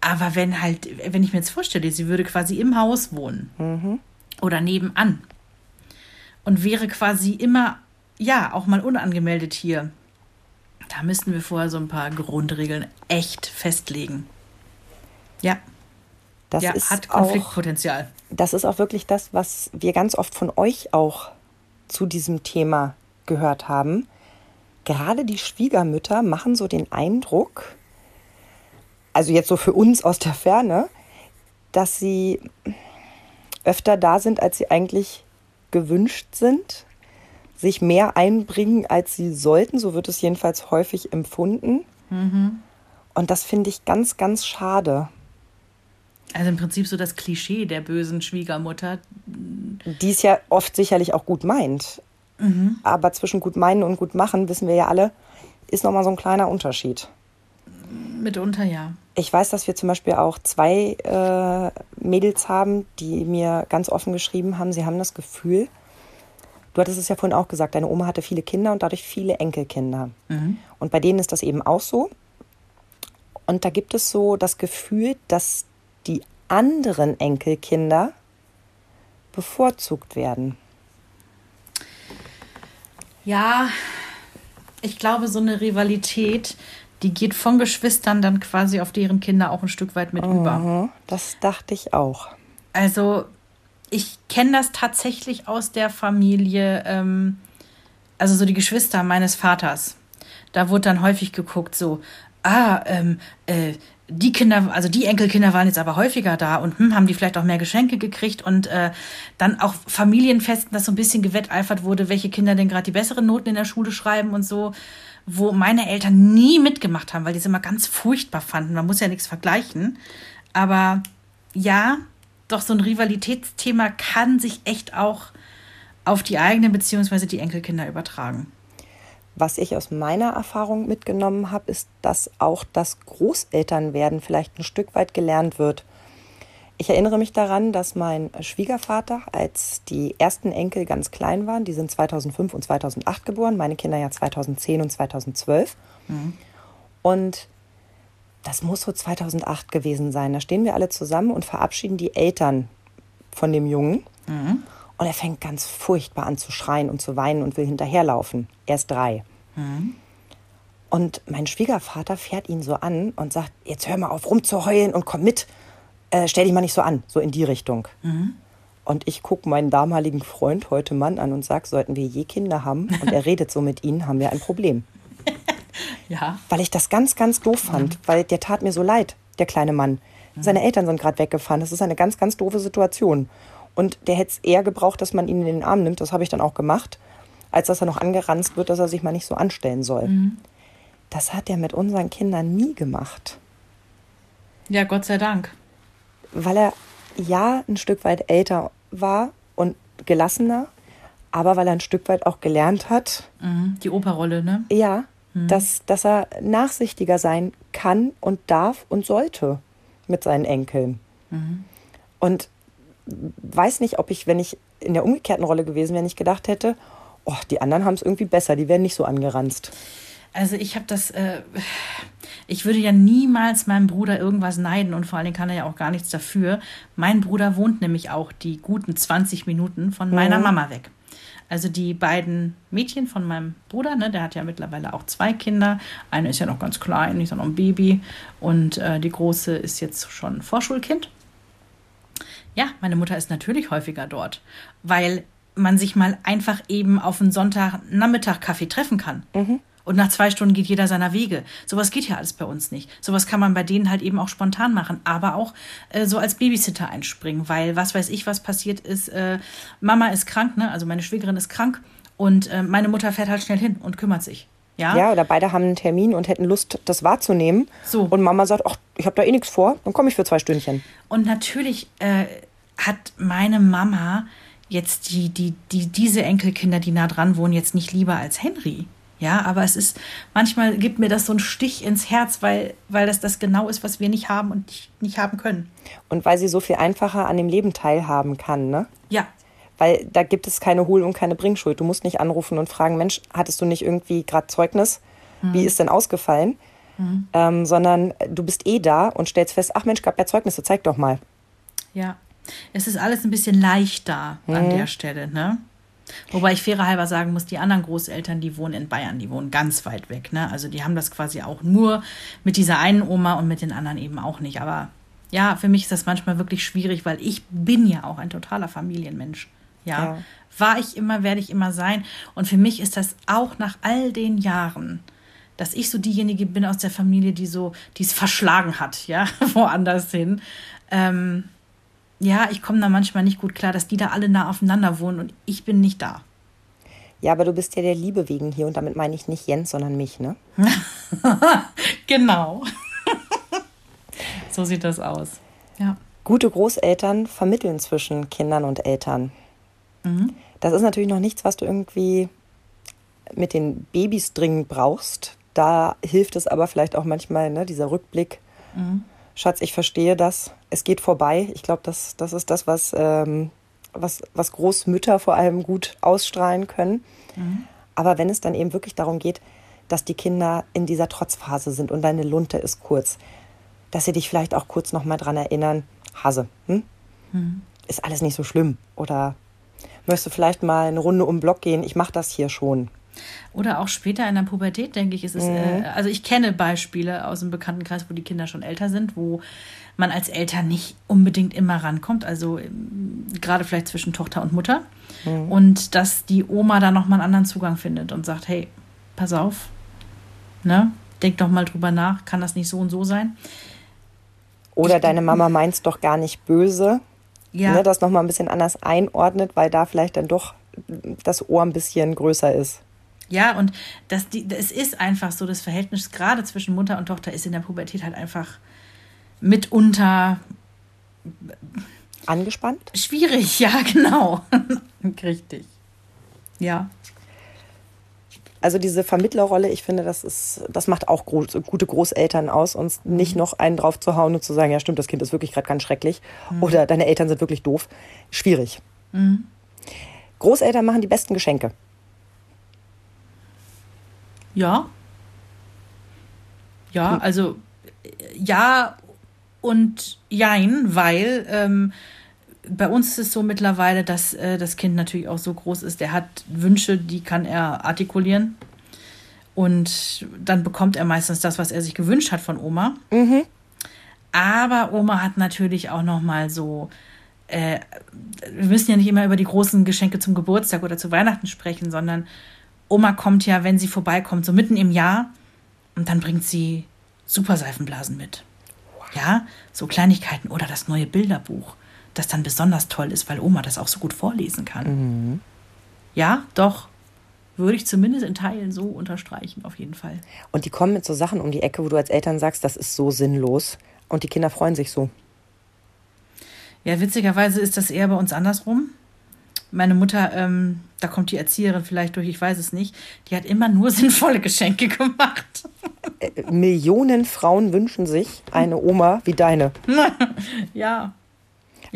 Aber wenn halt, wenn ich mir jetzt vorstelle, sie würde quasi im Haus wohnen oder nebenan und wäre quasi immer, ja, auch mal unangemeldet hier, da müssten wir vorher so ein paar Grundregeln echt festlegen. Ja, Das ja, ist hat auch, Konfliktpotenzial. das ist auch wirklich das, was wir ganz oft von euch auch zu diesem Thema gehört haben. Gerade die Schwiegermütter machen so den Eindruck, also jetzt so für uns aus der Ferne, dass sie öfter da sind, als sie eigentlich gewünscht sind, sich mehr einbringen, als sie sollten. So wird es jedenfalls häufig empfunden. Und das finde ich ganz, ganz schade. Also im Prinzip so das Klischee der bösen Schwiegermutter. die es ja oft sicherlich auch gut meint. Aber zwischen gut meinen und gut machen, wissen wir ja alle, ist nochmal so ein kleiner Unterschied. Mitunter ja. Ich weiß, dass wir zum Beispiel auch zwei äh, Mädels haben, die mir ganz offen geschrieben haben, sie haben das Gefühl, du hattest es ja vorhin auch gesagt, deine Oma hatte viele Kinder und dadurch viele Enkelkinder. Und bei denen ist das eben auch so. Und da gibt es so das Gefühl, dass die anderen Enkelkinder bevorzugt werden. Ja, ich glaube, so eine Rivalität, die geht von Geschwistern dann quasi auf deren Kinder auch ein Stück weit mit über. Mhm, Das dachte ich auch. Also, ich kenne das tatsächlich aus der Familie, ähm, also so die Geschwister meines Vaters. Da wurde dann häufig geguckt, so, ah, ähm, äh, die Kinder, also die Enkelkinder waren jetzt aber häufiger da und hm, haben die vielleicht auch mehr Geschenke gekriegt und äh, dann auch Familienfesten, dass so ein bisschen gewetteifert wurde, welche Kinder denn gerade die besseren Noten in der Schule schreiben und so, wo meine Eltern nie mitgemacht haben, weil die es immer ganz furchtbar fanden. Man muss ja nichts vergleichen. Aber ja, doch so ein Rivalitätsthema kann sich echt auch auf die eigenen beziehungsweise die Enkelkinder übertragen. Was ich aus meiner Erfahrung mitgenommen habe, ist, dass auch das Großelternwerden vielleicht ein Stück weit gelernt wird. Ich erinnere mich daran, dass mein Schwiegervater, als die ersten Enkel ganz klein waren, die sind 2005 und 2008 geboren, meine Kinder ja 2010 und 2012. Und das muss so 2008 gewesen sein. Da stehen wir alle zusammen und verabschieden die Eltern von dem Jungen. Und er fängt ganz furchtbar an zu schreien und zu weinen und will hinterherlaufen. Er ist drei. Und mein Schwiegervater fährt ihn so an und sagt, jetzt hör mal auf rumzuheulen und komm mit. Äh, stell dich mal nicht so an, so in die Richtung. Und ich gucke meinen damaligen Freund, heute Mann, an und sage, sollten wir je Kinder haben und er redet so mit ihnen, haben wir ein Problem. Ja. Weil ich das ganz, ganz doof fand, weil der tat mir so leid, der kleine Mann. Seine Eltern sind gerade weggefahren. Das ist eine ganz, ganz doofe Situation. Und der hätte es eher gebraucht, dass man ihn in den Arm nimmt. Das habe ich dann auch gemacht, als dass er noch angeranzt wird, dass er sich mal nicht so anstellen soll. Das hat er mit unseren Kindern nie gemacht. Ja, Gott sei Dank. Weil er ja ein Stück weit älter war und gelassener, aber weil er ein Stück weit auch gelernt hat. Mhm. Die Operrolle, ne? Ja, mhm. dass, dass er nachsichtiger sein kann und darf und sollte mit seinen Enkeln. Mhm. Und weiß nicht, ob ich, wenn ich in der umgekehrten Rolle gewesen wäre, nicht gedacht hätte, oh, die anderen haben es irgendwie besser, die werden nicht so angeranzt. Also ich habe das, äh, ich würde ja niemals meinem Bruder irgendwas neiden und vor allen Dingen kann er ja auch gar nichts dafür. Mein Bruder wohnt nämlich auch die guten 20 Minuten von meiner mhm. Mama weg. Also die beiden Mädchen von meinem Bruder, ne, der hat ja mittlerweile auch zwei Kinder. Eine ist ja noch ganz klein, ist ja noch ein Baby. Und äh, die große ist jetzt schon Vorschulkind. Ja, meine Mutter ist natürlich häufiger dort, weil man sich mal einfach eben auf einen Sonntagnachmittag Kaffee treffen kann. Mhm. Und nach zwei Stunden geht jeder seiner Wege. Sowas geht ja alles bei uns nicht. Sowas kann man bei denen halt eben auch spontan machen, aber auch äh, so als Babysitter einspringen, weil was weiß ich, was passiert ist. Äh, Mama ist krank, ne? Also meine Schwägerin ist krank und äh, meine Mutter fährt halt schnell hin und kümmert sich. Ja? ja, oder beide haben einen Termin und hätten Lust, das wahrzunehmen. So. Und Mama sagt, ach, ich habe da eh nichts vor, dann komme ich für zwei Stündchen. Und natürlich äh, hat meine Mama jetzt die, die, die, diese Enkelkinder, die nah dran wohnen, jetzt nicht lieber als Henry. Ja, aber es ist, manchmal gibt mir das so einen Stich ins Herz, weil, weil das das genau ist, was wir nicht haben und nicht, nicht haben können. Und weil sie so viel einfacher an dem Leben teilhaben kann, ne? Ja. Weil da gibt es keine Hohl- und keine Bringschuld. Du musst nicht anrufen und fragen, Mensch, hattest du nicht irgendwie gerade Zeugnis? Mhm. Wie ist denn ausgefallen? Mhm. Ähm, sondern du bist eh da und stellst fest, ach Mensch, gab ja Zeugnisse, zeig doch mal. Ja, es ist alles ein bisschen leichter mhm. an der Stelle, ne? Wobei ich fairer halber sagen muss, die anderen Großeltern, die wohnen in Bayern, die wohnen ganz weit weg. Ne? Also die haben das quasi auch nur mit dieser einen Oma und mit den anderen eben auch nicht. Aber ja, für mich ist das manchmal wirklich schwierig, weil ich bin ja auch ein totaler Familienmensch. Ja, ja. war ich immer, werde ich immer sein. Und für mich ist das auch nach all den Jahren, dass ich so diejenige bin aus der Familie, die so, die es verschlagen hat, ja, woanders hin. Ähm, ja, ich komme da manchmal nicht gut klar, dass die da alle nah aufeinander wohnen und ich bin nicht da. Ja, aber du bist ja der Liebe wegen hier und damit meine ich nicht Jens, sondern mich, ne? genau. so sieht das aus. Ja. Gute Großeltern vermitteln zwischen Kindern und Eltern. Mhm. Das ist natürlich noch nichts, was du irgendwie mit den Babys dringend brauchst. Da hilft es aber vielleicht auch manchmal, ne, dieser Rückblick. Mhm. Schatz, ich verstehe das. Es geht vorbei. Ich glaube, das, das ist das, was, ähm, was, was Großmütter vor allem gut ausstrahlen können. Mhm. Aber wenn es dann eben wirklich darum geht, dass die Kinder in dieser Trotzphase sind und deine Lunte ist kurz, dass sie dich vielleicht auch kurz noch mal dran erinnern, Hase, hm? mhm. ist alles nicht so schlimm. Oder möchtest du vielleicht mal eine Runde um den Block gehen? Ich mache das hier schon. Oder auch später in der Pubertät, denke ich, es, mhm. äh, also ich kenne Beispiele aus dem Bekanntenkreis, wo die Kinder schon älter sind, wo man als Eltern nicht unbedingt immer rankommt, also ähm, gerade vielleicht zwischen Tochter und Mutter. Mhm. Und dass die Oma da nochmal einen anderen Zugang findet und sagt, hey, pass auf, ne? Denk doch mal drüber nach, kann das nicht so und so sein? Oder deine Mama meint es doch gar nicht böse. Ja. Ne, das nochmal ein bisschen anders einordnet, weil da vielleicht dann doch das Ohr ein bisschen größer ist. Ja, und das, die, es ist einfach so, das Verhältnis gerade zwischen Mutter und Tochter ist in der Pubertät halt einfach mitunter angespannt. Schwierig, ja, genau. Richtig. Ja. Also diese Vermittlerrolle, ich finde, das ist, das macht auch groß, gute Großeltern aus, uns nicht mhm. noch einen drauf zu hauen und zu sagen, ja stimmt, das Kind ist wirklich gerade ganz schrecklich mhm. oder deine Eltern sind wirklich doof. Schwierig. Mhm. Großeltern machen die besten Geschenke. Ja. Ja, hm. also ja und jein, weil ähm, bei uns ist es so mittlerweile, dass äh, das Kind natürlich auch so groß ist, der hat Wünsche, die kann er artikulieren. Und dann bekommt er meistens das, was er sich gewünscht hat von Oma. Mhm. Aber Oma hat natürlich auch noch mal so äh, wir müssen ja nicht immer über die großen Geschenke zum Geburtstag oder zu Weihnachten sprechen, sondern Oma kommt ja, wenn sie vorbeikommt, so mitten im Jahr und dann bringt sie super Seifenblasen mit. Ja, so Kleinigkeiten oder das neue Bilderbuch, das dann besonders toll ist, weil Oma das auch so gut vorlesen kann. Mhm. Ja, doch, würde ich zumindest in Teilen so unterstreichen, auf jeden Fall. Und die kommen mit so Sachen um die Ecke, wo du als Eltern sagst, das ist so sinnlos. Und die Kinder freuen sich so. Ja, witzigerweise ist das eher bei uns andersrum. Meine Mutter, ähm, da kommt die Erzieherin vielleicht durch, ich weiß es nicht, die hat immer nur sinnvolle Geschenke gemacht. Äh, Millionen Frauen wünschen sich eine Oma wie deine. ja.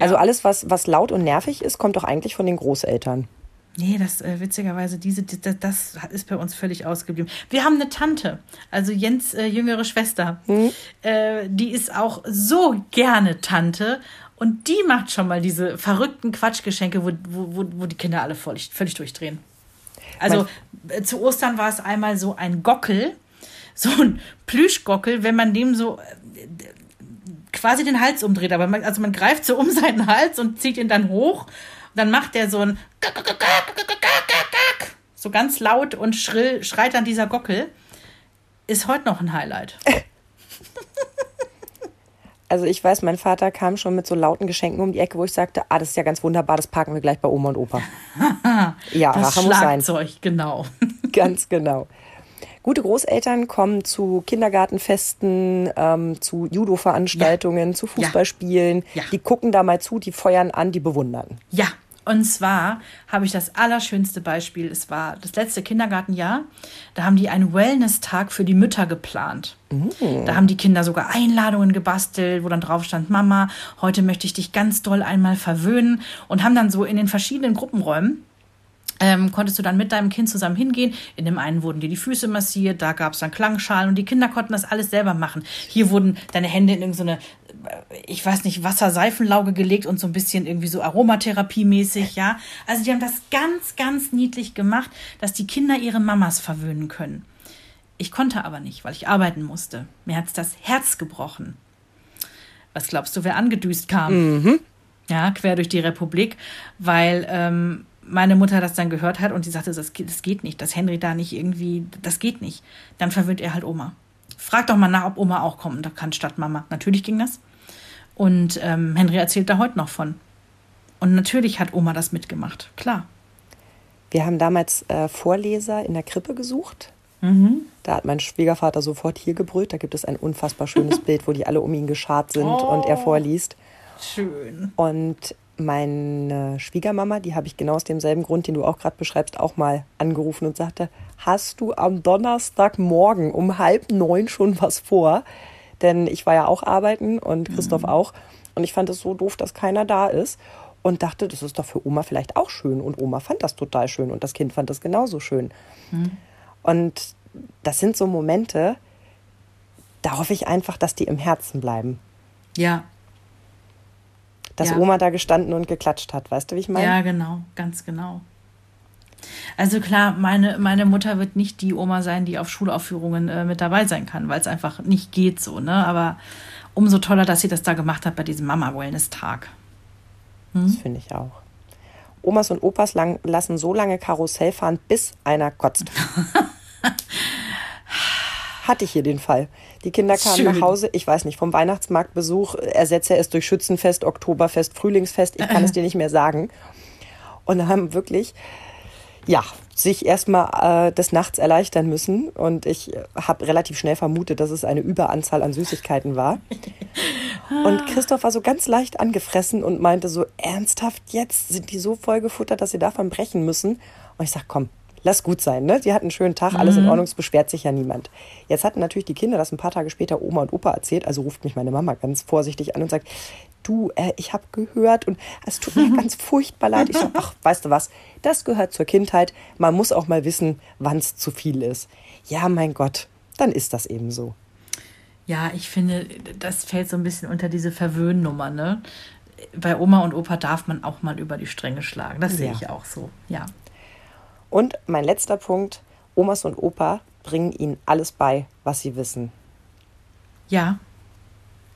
Also alles, was, was laut und nervig ist, kommt doch eigentlich von den Großeltern. Nee, das äh, witzigerweise, diese, die, das, ist bei uns völlig ausgeblieben. Wir haben eine Tante, also Jens äh, jüngere Schwester. Hm? Äh, die ist auch so gerne Tante und die macht schon mal diese verrückten Quatschgeschenke, wo, wo, wo die Kinder alle völlig, völlig durchdrehen. Also äh, zu Ostern war es einmal so ein Gockel, so ein Plüschgockel, wenn man dem so äh, quasi den Hals umdreht. Aber man, also man greift so um seinen Hals und zieht ihn dann hoch dann macht er so ein so ganz laut und schrill schreit dann dieser Gockel. Ist heute noch ein Highlight. Also ich weiß, mein Vater kam schon mit so lauten Geschenken um die Ecke, wo ich sagte, ah, das ist ja ganz wunderbar, das parken wir gleich bei Oma und Opa. ja, das Rache muss sein. genau. ganz genau. Gute Großeltern kommen zu Kindergartenfesten, ähm, zu Judo-Veranstaltungen, ja. zu Fußballspielen. Ja. Die gucken da mal zu, die feuern an, die bewundern. Ja, und zwar habe ich das allerschönste Beispiel. Es war das letzte Kindergartenjahr. Da haben die einen Wellness-Tag für die Mütter geplant. Mhm. Da haben die Kinder sogar Einladungen gebastelt, wo dann drauf stand, Mama, heute möchte ich dich ganz doll einmal verwöhnen. Und haben dann so in den verschiedenen Gruppenräumen ähm, konntest du dann mit deinem Kind zusammen hingehen. In dem einen wurden dir die Füße massiert, da gab es dann Klangschalen und die Kinder konnten das alles selber machen. Hier wurden deine Hände in irgendeine, äh, ich weiß nicht, Wasserseifenlauge gelegt und so ein bisschen irgendwie so Aromatherapie-mäßig, ja. Also die haben das ganz, ganz niedlich gemacht, dass die Kinder ihre Mamas verwöhnen können. Ich konnte aber nicht, weil ich arbeiten musste. Mir hat's das Herz gebrochen. Was glaubst du, wer angedüst kam? Mhm. Ja, quer durch die Republik, weil ähm, meine Mutter das dann gehört hat und sie sagte, das, das geht nicht, dass Henry da nicht irgendwie, das geht nicht. Dann verwöhnt er halt Oma. Frag doch mal nach, ob Oma auch kommen kann statt Mama. Natürlich ging das. Und ähm, Henry erzählt da heute noch von. Und natürlich hat Oma das mitgemacht, klar. Wir haben damals äh, Vorleser in der Krippe gesucht. Mhm. Da hat mein Schwiegervater sofort hier gebrüllt. Da gibt es ein unfassbar schönes Bild, wo die alle um ihn geschart sind oh, und er vorliest. Schön. Und meine Schwiegermama, die habe ich genau aus demselben Grund, den du auch gerade beschreibst, auch mal angerufen und sagte, hast du am Donnerstagmorgen um halb neun schon was vor? Denn ich war ja auch arbeiten und Christoph mhm. auch. Und ich fand es so doof, dass keiner da ist. Und dachte, das ist doch für Oma vielleicht auch schön. Und Oma fand das total schön und das Kind fand das genauso schön. Mhm. Und das sind so Momente, da hoffe ich einfach, dass die im Herzen bleiben. Ja, dass ja. Oma da gestanden und geklatscht hat. Weißt du, wie ich meine? Ja, genau, ganz genau. Also klar, meine, meine Mutter wird nicht die Oma sein, die auf Schulaufführungen äh, mit dabei sein kann, weil es einfach nicht geht so, ne? Aber umso toller, dass sie das da gemacht hat bei diesem Mama-Wellness-Tag. Hm? Das finde ich auch. Omas und Opas lang, lassen so lange Karussell fahren, bis einer kotzt. hatte ich hier den Fall. Die Kinder kamen Schön. nach Hause, ich weiß nicht, vom Weihnachtsmarktbesuch, ersetze er es durch Schützenfest, Oktoberfest, Frühlingsfest, ich kann es dir nicht mehr sagen. Und haben wirklich, ja, sich erstmal äh, des Nachts erleichtern müssen. Und ich habe relativ schnell vermutet, dass es eine Überanzahl an Süßigkeiten war. Und Christoph war so ganz leicht angefressen und meinte so, ernsthaft jetzt? Sind die so voll gefuttert, dass sie davon brechen müssen? Und ich sag, komm, lass gut sein, ne? Sie hatten einen schönen Tag, alles in mhm. Ordnung, es beschwert sich ja niemand. Jetzt hatten natürlich die Kinder das ein paar Tage später Oma und Opa erzählt, also ruft mich meine Mama ganz vorsichtig an und sagt, du, äh, ich habe gehört und es tut mir ganz furchtbar leid. Ich sage, ach, weißt du was, das gehört zur Kindheit. Man muss auch mal wissen, wann es zu viel ist. Ja, mein Gott, dann ist das eben so. Ja, ich finde, das fällt so ein bisschen unter diese Verwöhnnummer, ne? Bei Oma und Opa darf man auch mal über die Stränge schlagen. Das sehe ich auch so, ja. Und mein letzter Punkt, Omas und Opa bringen ihnen alles bei, was sie wissen. Ja.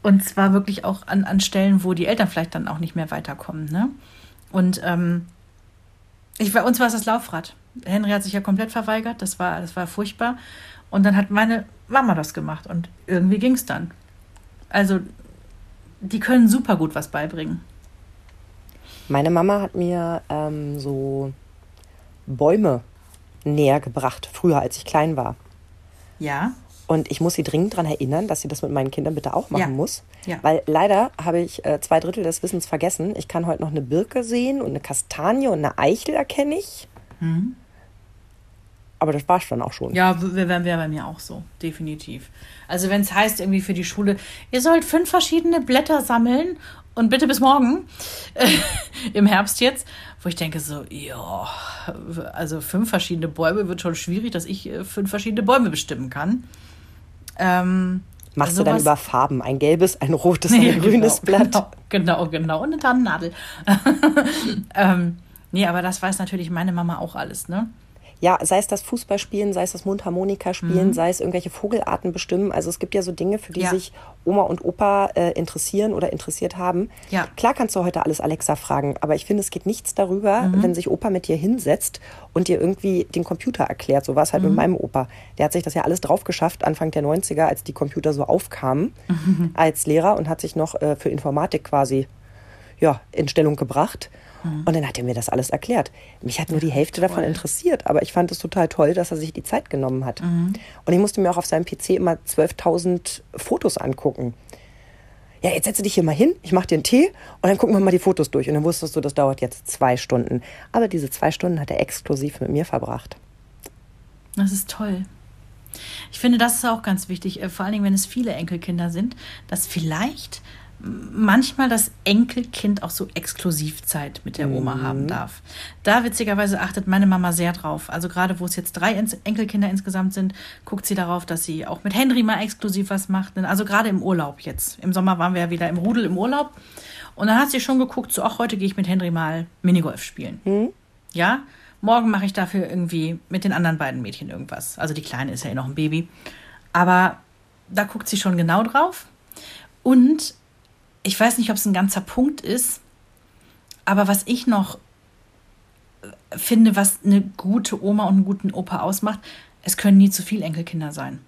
Und zwar wirklich auch an, an Stellen, wo die Eltern vielleicht dann auch nicht mehr weiterkommen. Ne? Und ähm, ich, bei uns war es das Laufrad. Henry hat sich ja komplett verweigert, das war, das war furchtbar. Und dann hat meine Mama das gemacht und irgendwie ging es dann. Also, die können super gut was beibringen. Meine Mama hat mir ähm, so Bäume näher gebracht, früher als ich klein war. Ja. Und ich muss sie dringend daran erinnern, dass sie das mit meinen Kindern bitte auch machen Ja. muss. Ja. Weil leider habe ich äh, zwei Drittel des Wissens vergessen. Ich kann heute noch eine Birke sehen und eine Kastanie und eine Eichel erkenne ich. Aber das war es dann auch schon. Ja, wäre wär bei mir auch so, definitiv. Also wenn es heißt irgendwie für die Schule, ihr sollt fünf verschiedene Blätter sammeln und bitte bis morgen, im Herbst jetzt, wo ich denke so, ja, also fünf verschiedene Bäume wird schon schwierig, dass ich äh, fünf verschiedene Bäume bestimmen kann. Ähm, Machst du dann über Farben? Ein gelbes, ein rotes, ein Ja, grünes genau, Blatt? Genau, genau, genau. Und eine Tannennadel. ähm, nee, aber das weiß natürlich meine Mama auch alles, ne? Ja, sei es das Fußballspielen, sei es das Mundharmonika spielen, Mhm. sei es irgendwelche Vogelarten bestimmen. Also es gibt ja so Dinge, für die Ja. sich Oma und Opa äh, interessieren oder interessiert haben. Ja. Klar kannst du heute alles Alexa fragen, aber ich finde, es geht nichts darüber, Mhm. wenn sich Opa mit dir hinsetzt und dir irgendwie den Computer erklärt. So war es halt Mhm. mit meinem Opa. Der hat sich das ja alles drauf geschafft, Anfang der 90er, als die Computer so aufkamen, Mhm. als Lehrer und hat sich noch äh, für Informatik quasi ja, in Stellung gebracht. Mhm. Und dann hat er mir das alles erklärt. Mich hat nur die Hälfte davon interessiert, aber ich fand es total toll, dass er sich die Zeit genommen hat. Mhm. Und ich musste mir auch auf seinem PC immer 12.000 Fotos angucken. Ja, jetzt setze dich hier mal hin, ich mache dir einen Tee und dann gucken wir mal die Fotos durch. Und dann wusstest du, das dauert jetzt zwei Stunden. Aber diese zwei Stunden hat er exklusiv mit mir verbracht. Das ist toll. Ich finde, das ist auch ganz wichtig, äh, vor allen Dingen, wenn es viele Enkelkinder sind, dass vielleicht manchmal das Enkelkind auch so Exklusivzeit mit der Oma haben darf. Da witzigerweise achtet meine Mama sehr drauf. Also gerade wo es jetzt drei Enkelkinder insgesamt sind, guckt sie darauf, dass sie auch mit Henry mal exklusiv was macht. Also gerade im Urlaub jetzt. Im Sommer waren wir ja wieder im Rudel im Urlaub. Und dann hat sie schon geguckt, so, ach, heute gehe ich mit Henry mal Minigolf spielen. Ja, morgen mache ich dafür irgendwie mit den anderen beiden Mädchen irgendwas. Also die Kleine ist ja eh noch ein Baby. Aber da guckt sie schon genau drauf. Und ich weiß nicht, ob es ein ganzer Punkt ist, aber was ich noch äh, finde, was eine gute Oma und einen guten Opa ausmacht, es können nie zu viele Enkelkinder sein.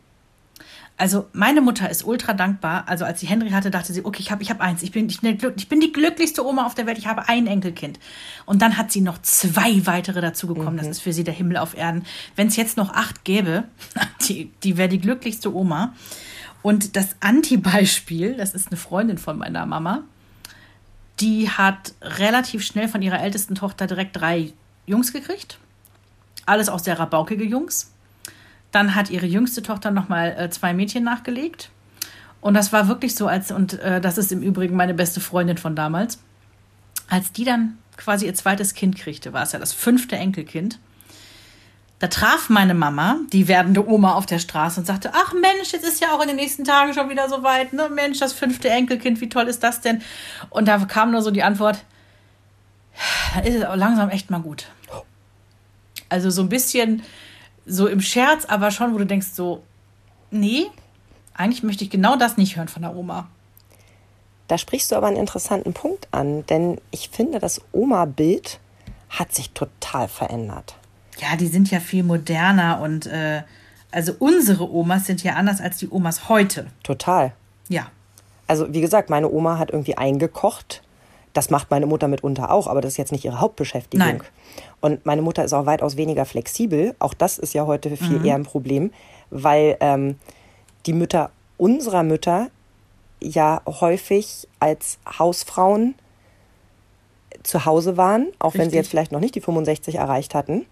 Also meine Mutter ist ultra dankbar. Also als sie Henry hatte, dachte sie, okay, ich habe ich hab eins. Ich bin, ich, ich bin die glücklichste Oma auf der Welt. Ich habe ein Enkelkind. Und dann hat sie noch zwei weitere dazugekommen. Das ist für sie der Himmel auf Erden. Wenn es jetzt noch acht gäbe, die, die wäre die glücklichste Oma. Und das Anti-Beispiel, das ist eine Freundin von meiner Mama, die hat relativ schnell von ihrer ältesten Tochter direkt drei Jungs gekriegt. Alles auch sehr rabaukige Jungs. Dann hat ihre jüngste Tochter nochmal äh, zwei Mädchen nachgelegt. Und das war wirklich so, als, und äh, das ist im Übrigen meine beste Freundin von damals, als die dann quasi ihr zweites Kind kriegte, war es ja das fünfte Enkelkind. Da traf meine Mama die werdende Oma auf der Straße und sagte: Ach Mensch, jetzt ist ja auch in den nächsten Tagen schon wieder so weit. Ne? Mensch, das fünfte Enkelkind, wie toll ist das denn? Und da kam nur so die Antwort: Da ist es auch langsam echt mal gut. Also so ein bisschen so im Scherz, aber schon, wo du denkst so, nee, eigentlich möchte ich genau das nicht hören von der Oma. Da sprichst du aber einen interessanten Punkt an, denn ich finde, das Oma-Bild hat sich total verändert. Ja, die sind ja viel moderner und äh, also unsere Omas sind ja anders als die Omas heute. Total. Ja. Also wie gesagt, meine Oma hat irgendwie eingekocht. Das macht meine Mutter mitunter auch, aber das ist jetzt nicht ihre Hauptbeschäftigung. Nein. Und meine Mutter ist auch weitaus weniger flexibel. Auch das ist ja heute viel Mhm. eher ein Problem, weil ähm, die Mütter unserer Mütter ja häufig als Hausfrauen zu Hause waren, auch wenn sie Richtig. jetzt vielleicht noch nicht die 65 erreicht hatten.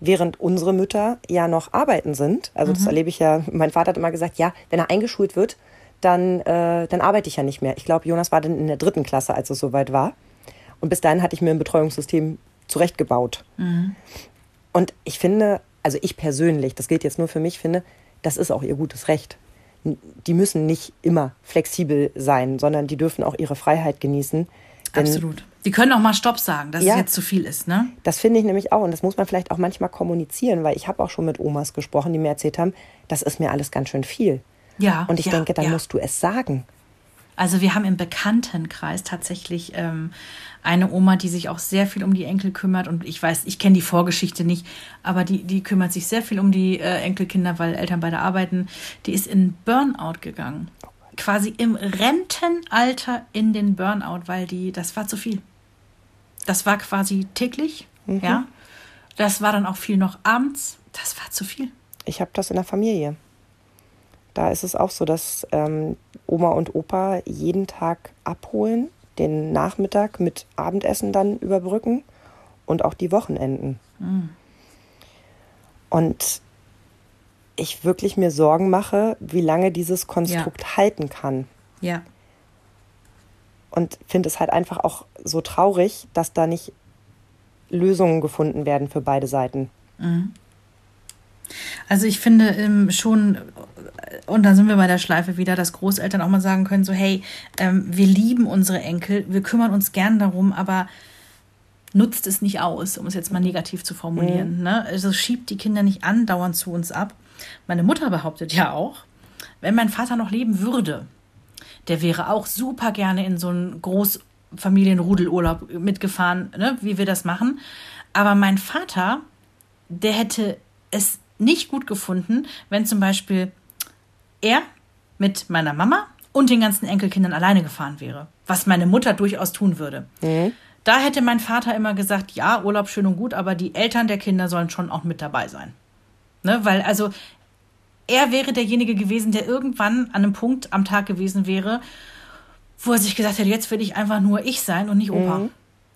Während unsere Mütter ja noch arbeiten sind. Also das erlebe ich ja, mein Vater hat immer gesagt, ja, wenn er eingeschult wird, dann, äh, dann arbeite ich ja nicht mehr. Ich glaube, Jonas war dann in der dritten Klasse, als es soweit war. Und bis dahin hatte ich mir ein Betreuungssystem zurechtgebaut. Und ich finde, also ich persönlich, das gilt jetzt nur für mich, finde, das ist auch ihr gutes Recht. Die müssen nicht immer flexibel sein, sondern die dürfen auch ihre Freiheit genießen. Denn Absolut. Die können auch mal Stopp sagen, dass Ja. es jetzt zu viel ist, ne? Das finde ich nämlich auch. Und das muss man vielleicht auch manchmal kommunizieren, weil ich habe auch schon mit Omas gesprochen, die mir erzählt haben, das ist mir alles ganz schön viel. Ja. Und ich ja, denke, dann ja. musst du es sagen. Also wir haben im Bekanntenkreis tatsächlich ähm, eine Oma, die sich auch sehr viel um die Enkel kümmert. Und ich weiß, ich kenne die Vorgeschichte nicht, aber die, die kümmert sich sehr viel um die äh, Enkelkinder, weil Eltern beide arbeiten. Die ist in Burnout gegangen. Quasi im Rentenalter in den Burnout, weil die, das war zu viel. Das war quasi täglich, ja. Das war dann auch viel noch abends. Das war zu viel. Ich habe das in der Familie. Da ist es auch so, dass ähm, Oma und Opa jeden Tag abholen, den Nachmittag mit Abendessen dann überbrücken und auch die Wochenenden. Mhm. Und ich wirklich mir Sorgen mache, wie lange dieses Konstrukt ja. halten kann. Ja. Und finde es halt einfach auch so traurig, dass da nicht Lösungen gefunden werden für beide Seiten. Mhm. Also ich finde ähm, schon, und da sind wir bei der Schleife wieder, dass Großeltern auch mal sagen können, so hey, ähm, wir lieben unsere Enkel, wir kümmern uns gern darum, aber nutzt es nicht aus, um es jetzt mal negativ zu formulieren. Mhm. Ne? Also schiebt die Kinder nicht andauernd zu uns ab. Meine Mutter behauptet ja auch, wenn mein Vater noch leben würde, der wäre auch super gerne in so einen Großfamilienrudelurlaub mitgefahren, ne, wie wir das machen. Aber mein Vater, der hätte es nicht gut gefunden, wenn zum Beispiel er mit meiner Mama und den ganzen Enkelkindern alleine gefahren wäre, was meine Mutter durchaus tun würde. Mhm. Da hätte mein Vater immer gesagt, ja, Urlaub schön und gut, aber die Eltern der Kinder sollen schon auch mit dabei sein. Ne? Weil also er wäre derjenige gewesen, der irgendwann an einem Punkt am Tag gewesen wäre, wo er sich gesagt hätte, jetzt will ich einfach nur ich sein und nicht Opa. Mhm.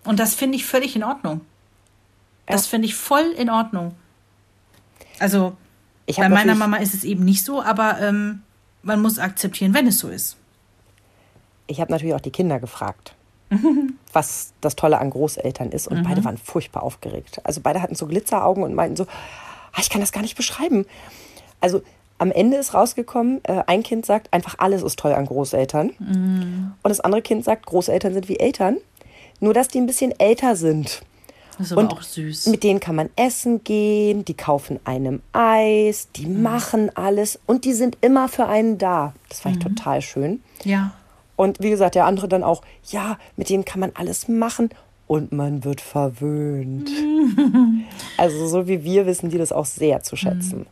Und das finde ich völlig in Ordnung. Das ja. finde ich voll in Ordnung. Also bei meiner Mama ist es eben nicht so, aber ähm, man muss akzeptieren, wenn es so ist. Ich habe natürlich auch die Kinder gefragt, was das Tolle an Großeltern ist. Und mhm. beide waren furchtbar aufgeregt. Also beide hatten so Glitzeraugen und meinten so, ah, ich kann das gar nicht beschreiben. Also am Ende ist rausgekommen, äh, ein Kind sagt einfach, alles ist toll an Großeltern. Mhm. Und das andere Kind sagt, Großeltern sind wie Eltern. Nur, dass die ein bisschen älter sind. Das ist aber und auch süß. Mit denen kann man essen gehen, die kaufen einem Eis, die mhm. machen alles und die sind immer für einen da. Das fand mhm. ich total schön. Ja. Und wie gesagt, der andere dann auch, ja, mit denen kann man alles machen und man wird verwöhnt. also so wie wir wissen die das auch sehr zu schätzen.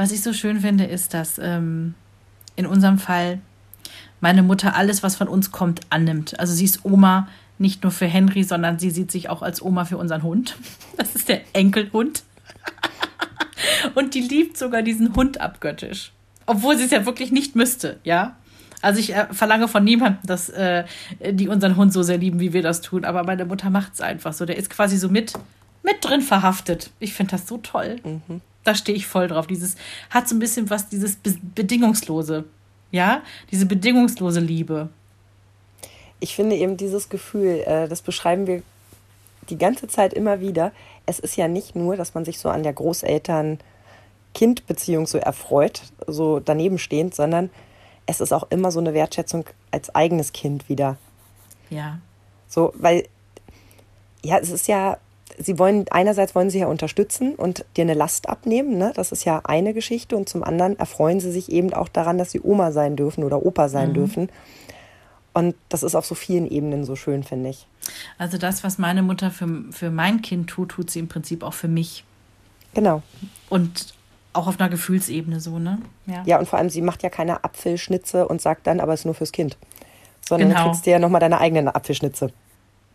Was ich so schön finde, ist, dass ähm, in unserem Fall meine Mutter alles, was von uns kommt, annimmt. Also sie ist Oma nicht nur für Henry, sondern sie sieht sich auch als Oma für unseren Hund. Das ist der Enkelhund. Und die liebt sogar diesen Hund abgöttisch. Obwohl sie es ja wirklich nicht müsste, ja. Also ich äh, verlange von niemandem, dass äh, die unseren Hund so sehr lieben, wie wir das tun. Aber meine Mutter macht es einfach so. Der ist quasi so mit, mit drin verhaftet. Ich finde das so toll. Mhm. Da stehe ich voll drauf. Dieses hat so ein bisschen was, dieses Be Bedingungslose. Ja, diese bedingungslose Liebe ich finde eben dieses Gefühl, äh, das beschreiben wir die ganze Zeit immer wieder. Es ist ja nicht nur, dass man sich so an der Großeltern-Kind-Beziehung so erfreut, so daneben stehend, sondern es ist auch immer so eine Wertschätzung als eigenes Kind wieder. Ja. So, weil, ja, es ist ja, sie wollen, einerseits wollen sie ja unterstützen und dir eine Last abnehmen, ne? Das ist ja eine Geschichte. Und zum anderen erfreuen sie sich eben auch daran, dass sie Oma sein dürfen oder Opa sein mhm. dürfen. Und das ist auf so vielen Ebenen so schön, finde ich. Also das, was meine Mutter für, für mein Kind tut, tut sie im Prinzip auch für mich. Genau. Und auch auf einer Gefühlsebene so, ne? Ja. ja, und vor allem, sie macht ja keine Apfelschnitze und sagt dann, aber es ist nur fürs Kind. Sondern genau. du kriegst dir ja nochmal deine eigenen Apfelschnitze.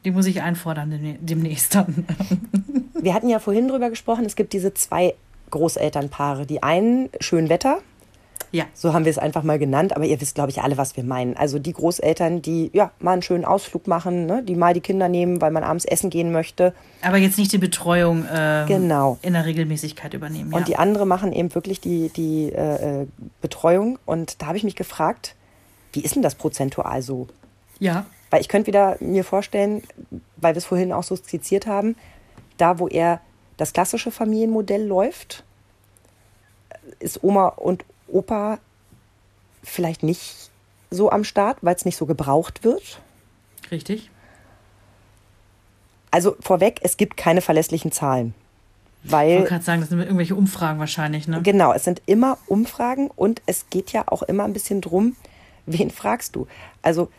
Die muss ich einfordern demnächst dann. Wir hatten ja vorhin drüber gesprochen, es gibt diese zwei Großelternpaare. Die einen schön Wetter, ja. So haben wir es einfach mal genannt, aber ihr wisst, glaube ich, alle, was wir meinen. Also die Großeltern, die ja mal einen schönen Ausflug machen, ne? die mal die Kinder nehmen, weil man abends essen gehen möchte. Aber jetzt nicht die Betreuung äh, genau. in der Regelmäßigkeit übernehmen. Und die andere machen eben wirklich die, die äh, äh, Betreuung. Und da habe ich mich gefragt, wie ist denn das prozentual so? Ja. Weil ich könnte wieder mir vorstellen, weil wir es vorhin auch so skizziert haben, da wo er das klassische Familienmodell läuft, ist Oma und Opa vielleicht nicht so am Start, weil es nicht so gebraucht wird. Richtig. Also vorweg, es gibt keine verlässlichen Zahlen. Weil, ich wollte gerade sagen, das sind irgendwelche Umfragen wahrscheinlich, ne? Genau, es sind immer Umfragen und es geht ja auch immer ein bisschen drum, wen fragst du? Also,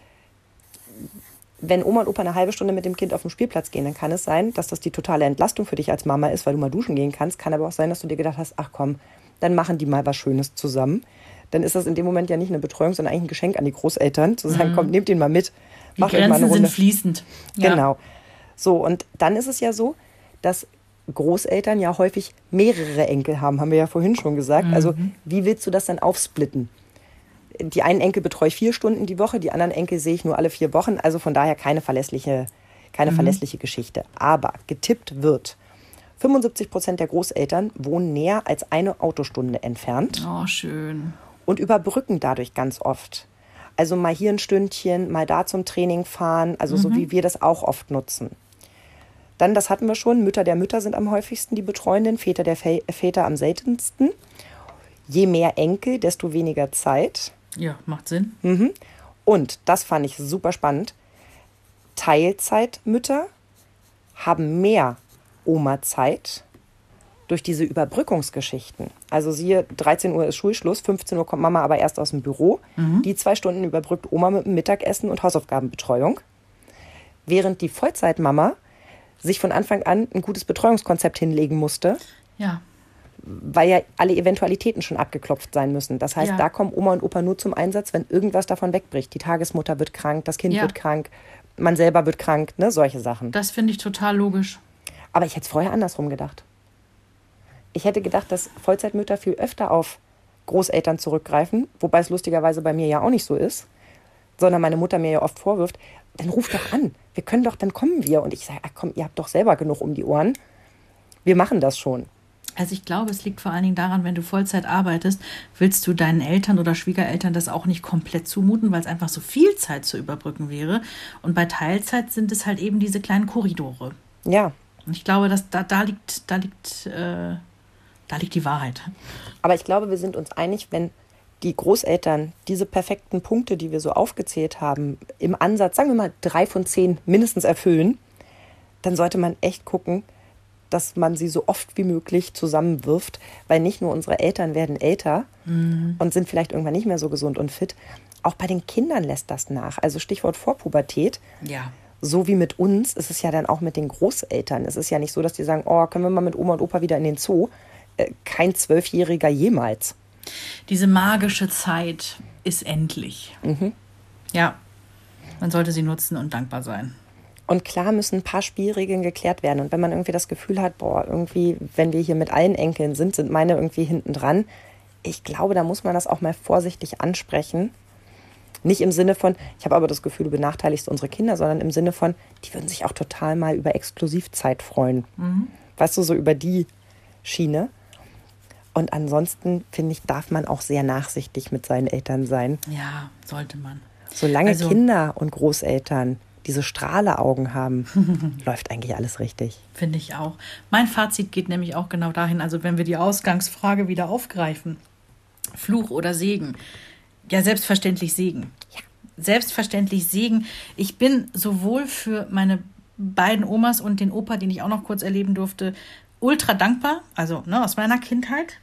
wenn Oma und Opa eine halbe Stunde mit dem Kind auf den Spielplatz gehen, dann kann es sein, dass das die totale Entlastung für dich als Mama ist, weil du mal duschen gehen kannst. Kann aber auch sein, dass du dir gedacht hast, ach komm, dann machen die mal was Schönes zusammen. Dann ist das in dem Moment ja nicht eine Betreuung, sondern eigentlich ein Geschenk an die Großeltern, zu sagen, mhm. kommt, nehmt den mal mit. Die Grenzen sind fließend. Ja. Genau. So, und dann ist es ja so, dass Großeltern ja häufig mehrere Enkel haben, haben wir ja vorhin schon gesagt. Also wie willst du das dann aufsplitten? Die einen Enkel betreue ich vier Stunden die Woche, die anderen Enkel sehe ich nur alle vier Wochen. Also von daher keine verlässliche, keine verlässliche Geschichte. Aber getippt wird, 75 Prozent der Großeltern wohnen näher als eine Autostunde entfernt Oh, schön. und überbrücken dadurch ganz oft. Also mal hier ein Stündchen, mal da zum Training fahren, also so wie wir das auch oft nutzen. Dann, das hatten wir schon, Mütter der Mütter sind am häufigsten die Betreuenden, Väter der Vä Väter am seltensten. Je mehr Enkel, desto weniger Zeit. Ja, macht Sinn. Und, das fand ich super spannend, Teilzeitmütter haben mehr Oma-Zeit durch diese Überbrückungsgeschichten. Also siehe, 13 Uhr ist Schulschluss, 15 Uhr kommt Mama aber erst aus dem Büro. Die zwei Stunden überbrückt Oma mit dem Mittagessen und Hausaufgabenbetreuung. Während die Vollzeitmama sich von Anfang an ein gutes Betreuungskonzept hinlegen musste, Ja. Weil ja alle Eventualitäten schon abgeklopft sein müssen. Das heißt, Ja. da kommen Oma und Opa nur zum Einsatz, wenn irgendwas davon wegbricht. Die Tagesmutter wird krank, das Kind Ja. wird krank, man selber wird krank, ne, solche Sachen. Das finde ich total logisch. Aber ich hätte es vorher andersrum gedacht. Ich hätte gedacht, dass Vollzeitmütter viel öfter auf Großeltern zurückgreifen, wobei es lustigerweise bei mir ja auch nicht so ist, sondern meine Mutter mir ja oft vorwirft, dann ruf doch an, wir können doch, dann kommen wir. Und ich sage, ach komm, ihr habt doch selber genug um die Ohren. Wir machen das schon. Also ich glaube, es liegt vor allen Dingen daran, wenn du Vollzeit arbeitest, willst du deinen Eltern oder Schwiegereltern das auch nicht komplett zumuten, weil es einfach so viel Zeit zu überbrücken wäre. Und bei Teilzeit sind es halt eben diese kleinen Korridore. Ja, Und ich glaube, dass da, da liegt, da liegt, äh, da liegt die Wahrheit. Aber ich glaube, wir sind uns einig, wenn die Großeltern diese perfekten Punkte, die wir so aufgezählt haben, im Ansatz, sagen wir mal, drei von zehn mindestens erfüllen, dann sollte man echt gucken, dass man sie so oft wie möglich zusammenwirft, weil nicht nur unsere Eltern werden älter und sind vielleicht irgendwann nicht mehr so gesund und fit. Auch bei den Kindern lässt das nach. Also Stichwort Vorpubertät Ja. so wie mit uns ist es ja dann auch mit den Großeltern. Es ist ja nicht so, dass die sagen, oh, können wir mal mit Oma und Opa wieder in den Zoo? Äh, kein Zwölfjähriger jemals. Diese magische Zeit ist endlich. Ja. Man sollte sie nutzen und dankbar sein. Und klar müssen ein paar Spielregeln geklärt werden. Und wenn man irgendwie das Gefühl hat, boah, irgendwie, wenn wir hier mit allen Enkeln sind, sind meine irgendwie hinten dran. Ich glaube, da muss man das auch mal vorsichtig ansprechen. Nicht im Sinne von, ich habe aber das Gefühl, du benachteiligst unsere Kinder, sondern im Sinne von, die würden sich auch total mal über Exklusivzeit freuen. Weißt du, so über die Schiene. Und ansonsten, finde ich, darf man auch sehr nachsichtig mit seinen Eltern sein. Ja, sollte man. Solange Also- Kinder und Großeltern diese Strahleaugen haben, läuft eigentlich alles richtig. Finde ich auch. Mein Fazit geht nämlich auch genau dahin, also wenn wir die Ausgangsfrage wieder aufgreifen, Fluch oder Segen. Ja, selbstverständlich Segen. Selbstverständlich Segen. Ich bin sowohl für meine beiden Omas und den Opa, den ich auch noch kurz erleben durfte, ultra dankbar, also ne, aus meiner Kindheit,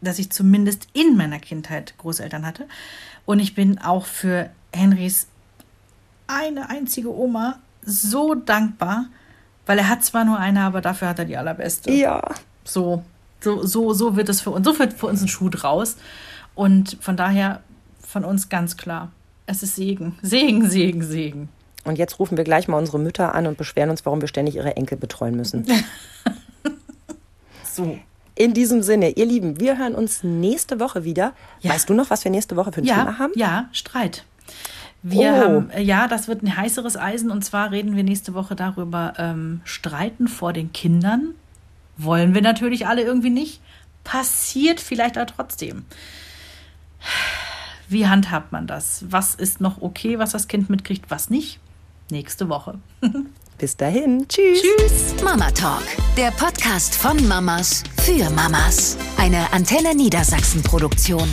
dass ich zumindest in meiner Kindheit Großeltern hatte. Und ich bin auch für Henrys eine einzige Oma so dankbar, weil er hat zwar nur eine, aber dafür hat er die allerbeste. Ja. So, so, so, so wird es für uns, so wird für uns ein Schuh draus. Und von daher von uns ganz klar, es ist Segen, Segen, Segen, Segen. Und jetzt rufen wir gleich mal unsere Mütter an und beschweren uns, warum wir ständig ihre Enkel betreuen müssen. So. In diesem Sinne, ihr Lieben, wir hören uns nächste Woche wieder. Ja. Weißt du noch, was wir nächste Woche für ein Ja, Thema haben? ja, Streit. Wir Oh. haben, äh, ja, das wird ein heißeres Eisen und zwar reden wir nächste Woche darüber, ähm, Streiten vor den Kindern. Wollen wir natürlich alle irgendwie nicht. Passiert vielleicht auch trotzdem. Wie handhabt man das? Was ist noch okay, was das Kind mitkriegt, was nicht? Nächste Woche. Bis dahin. Tschüss. Tschüss. Mama Talk, der Podcast von Mamas für Mamas. Eine Antenne Niedersachsen Produktion.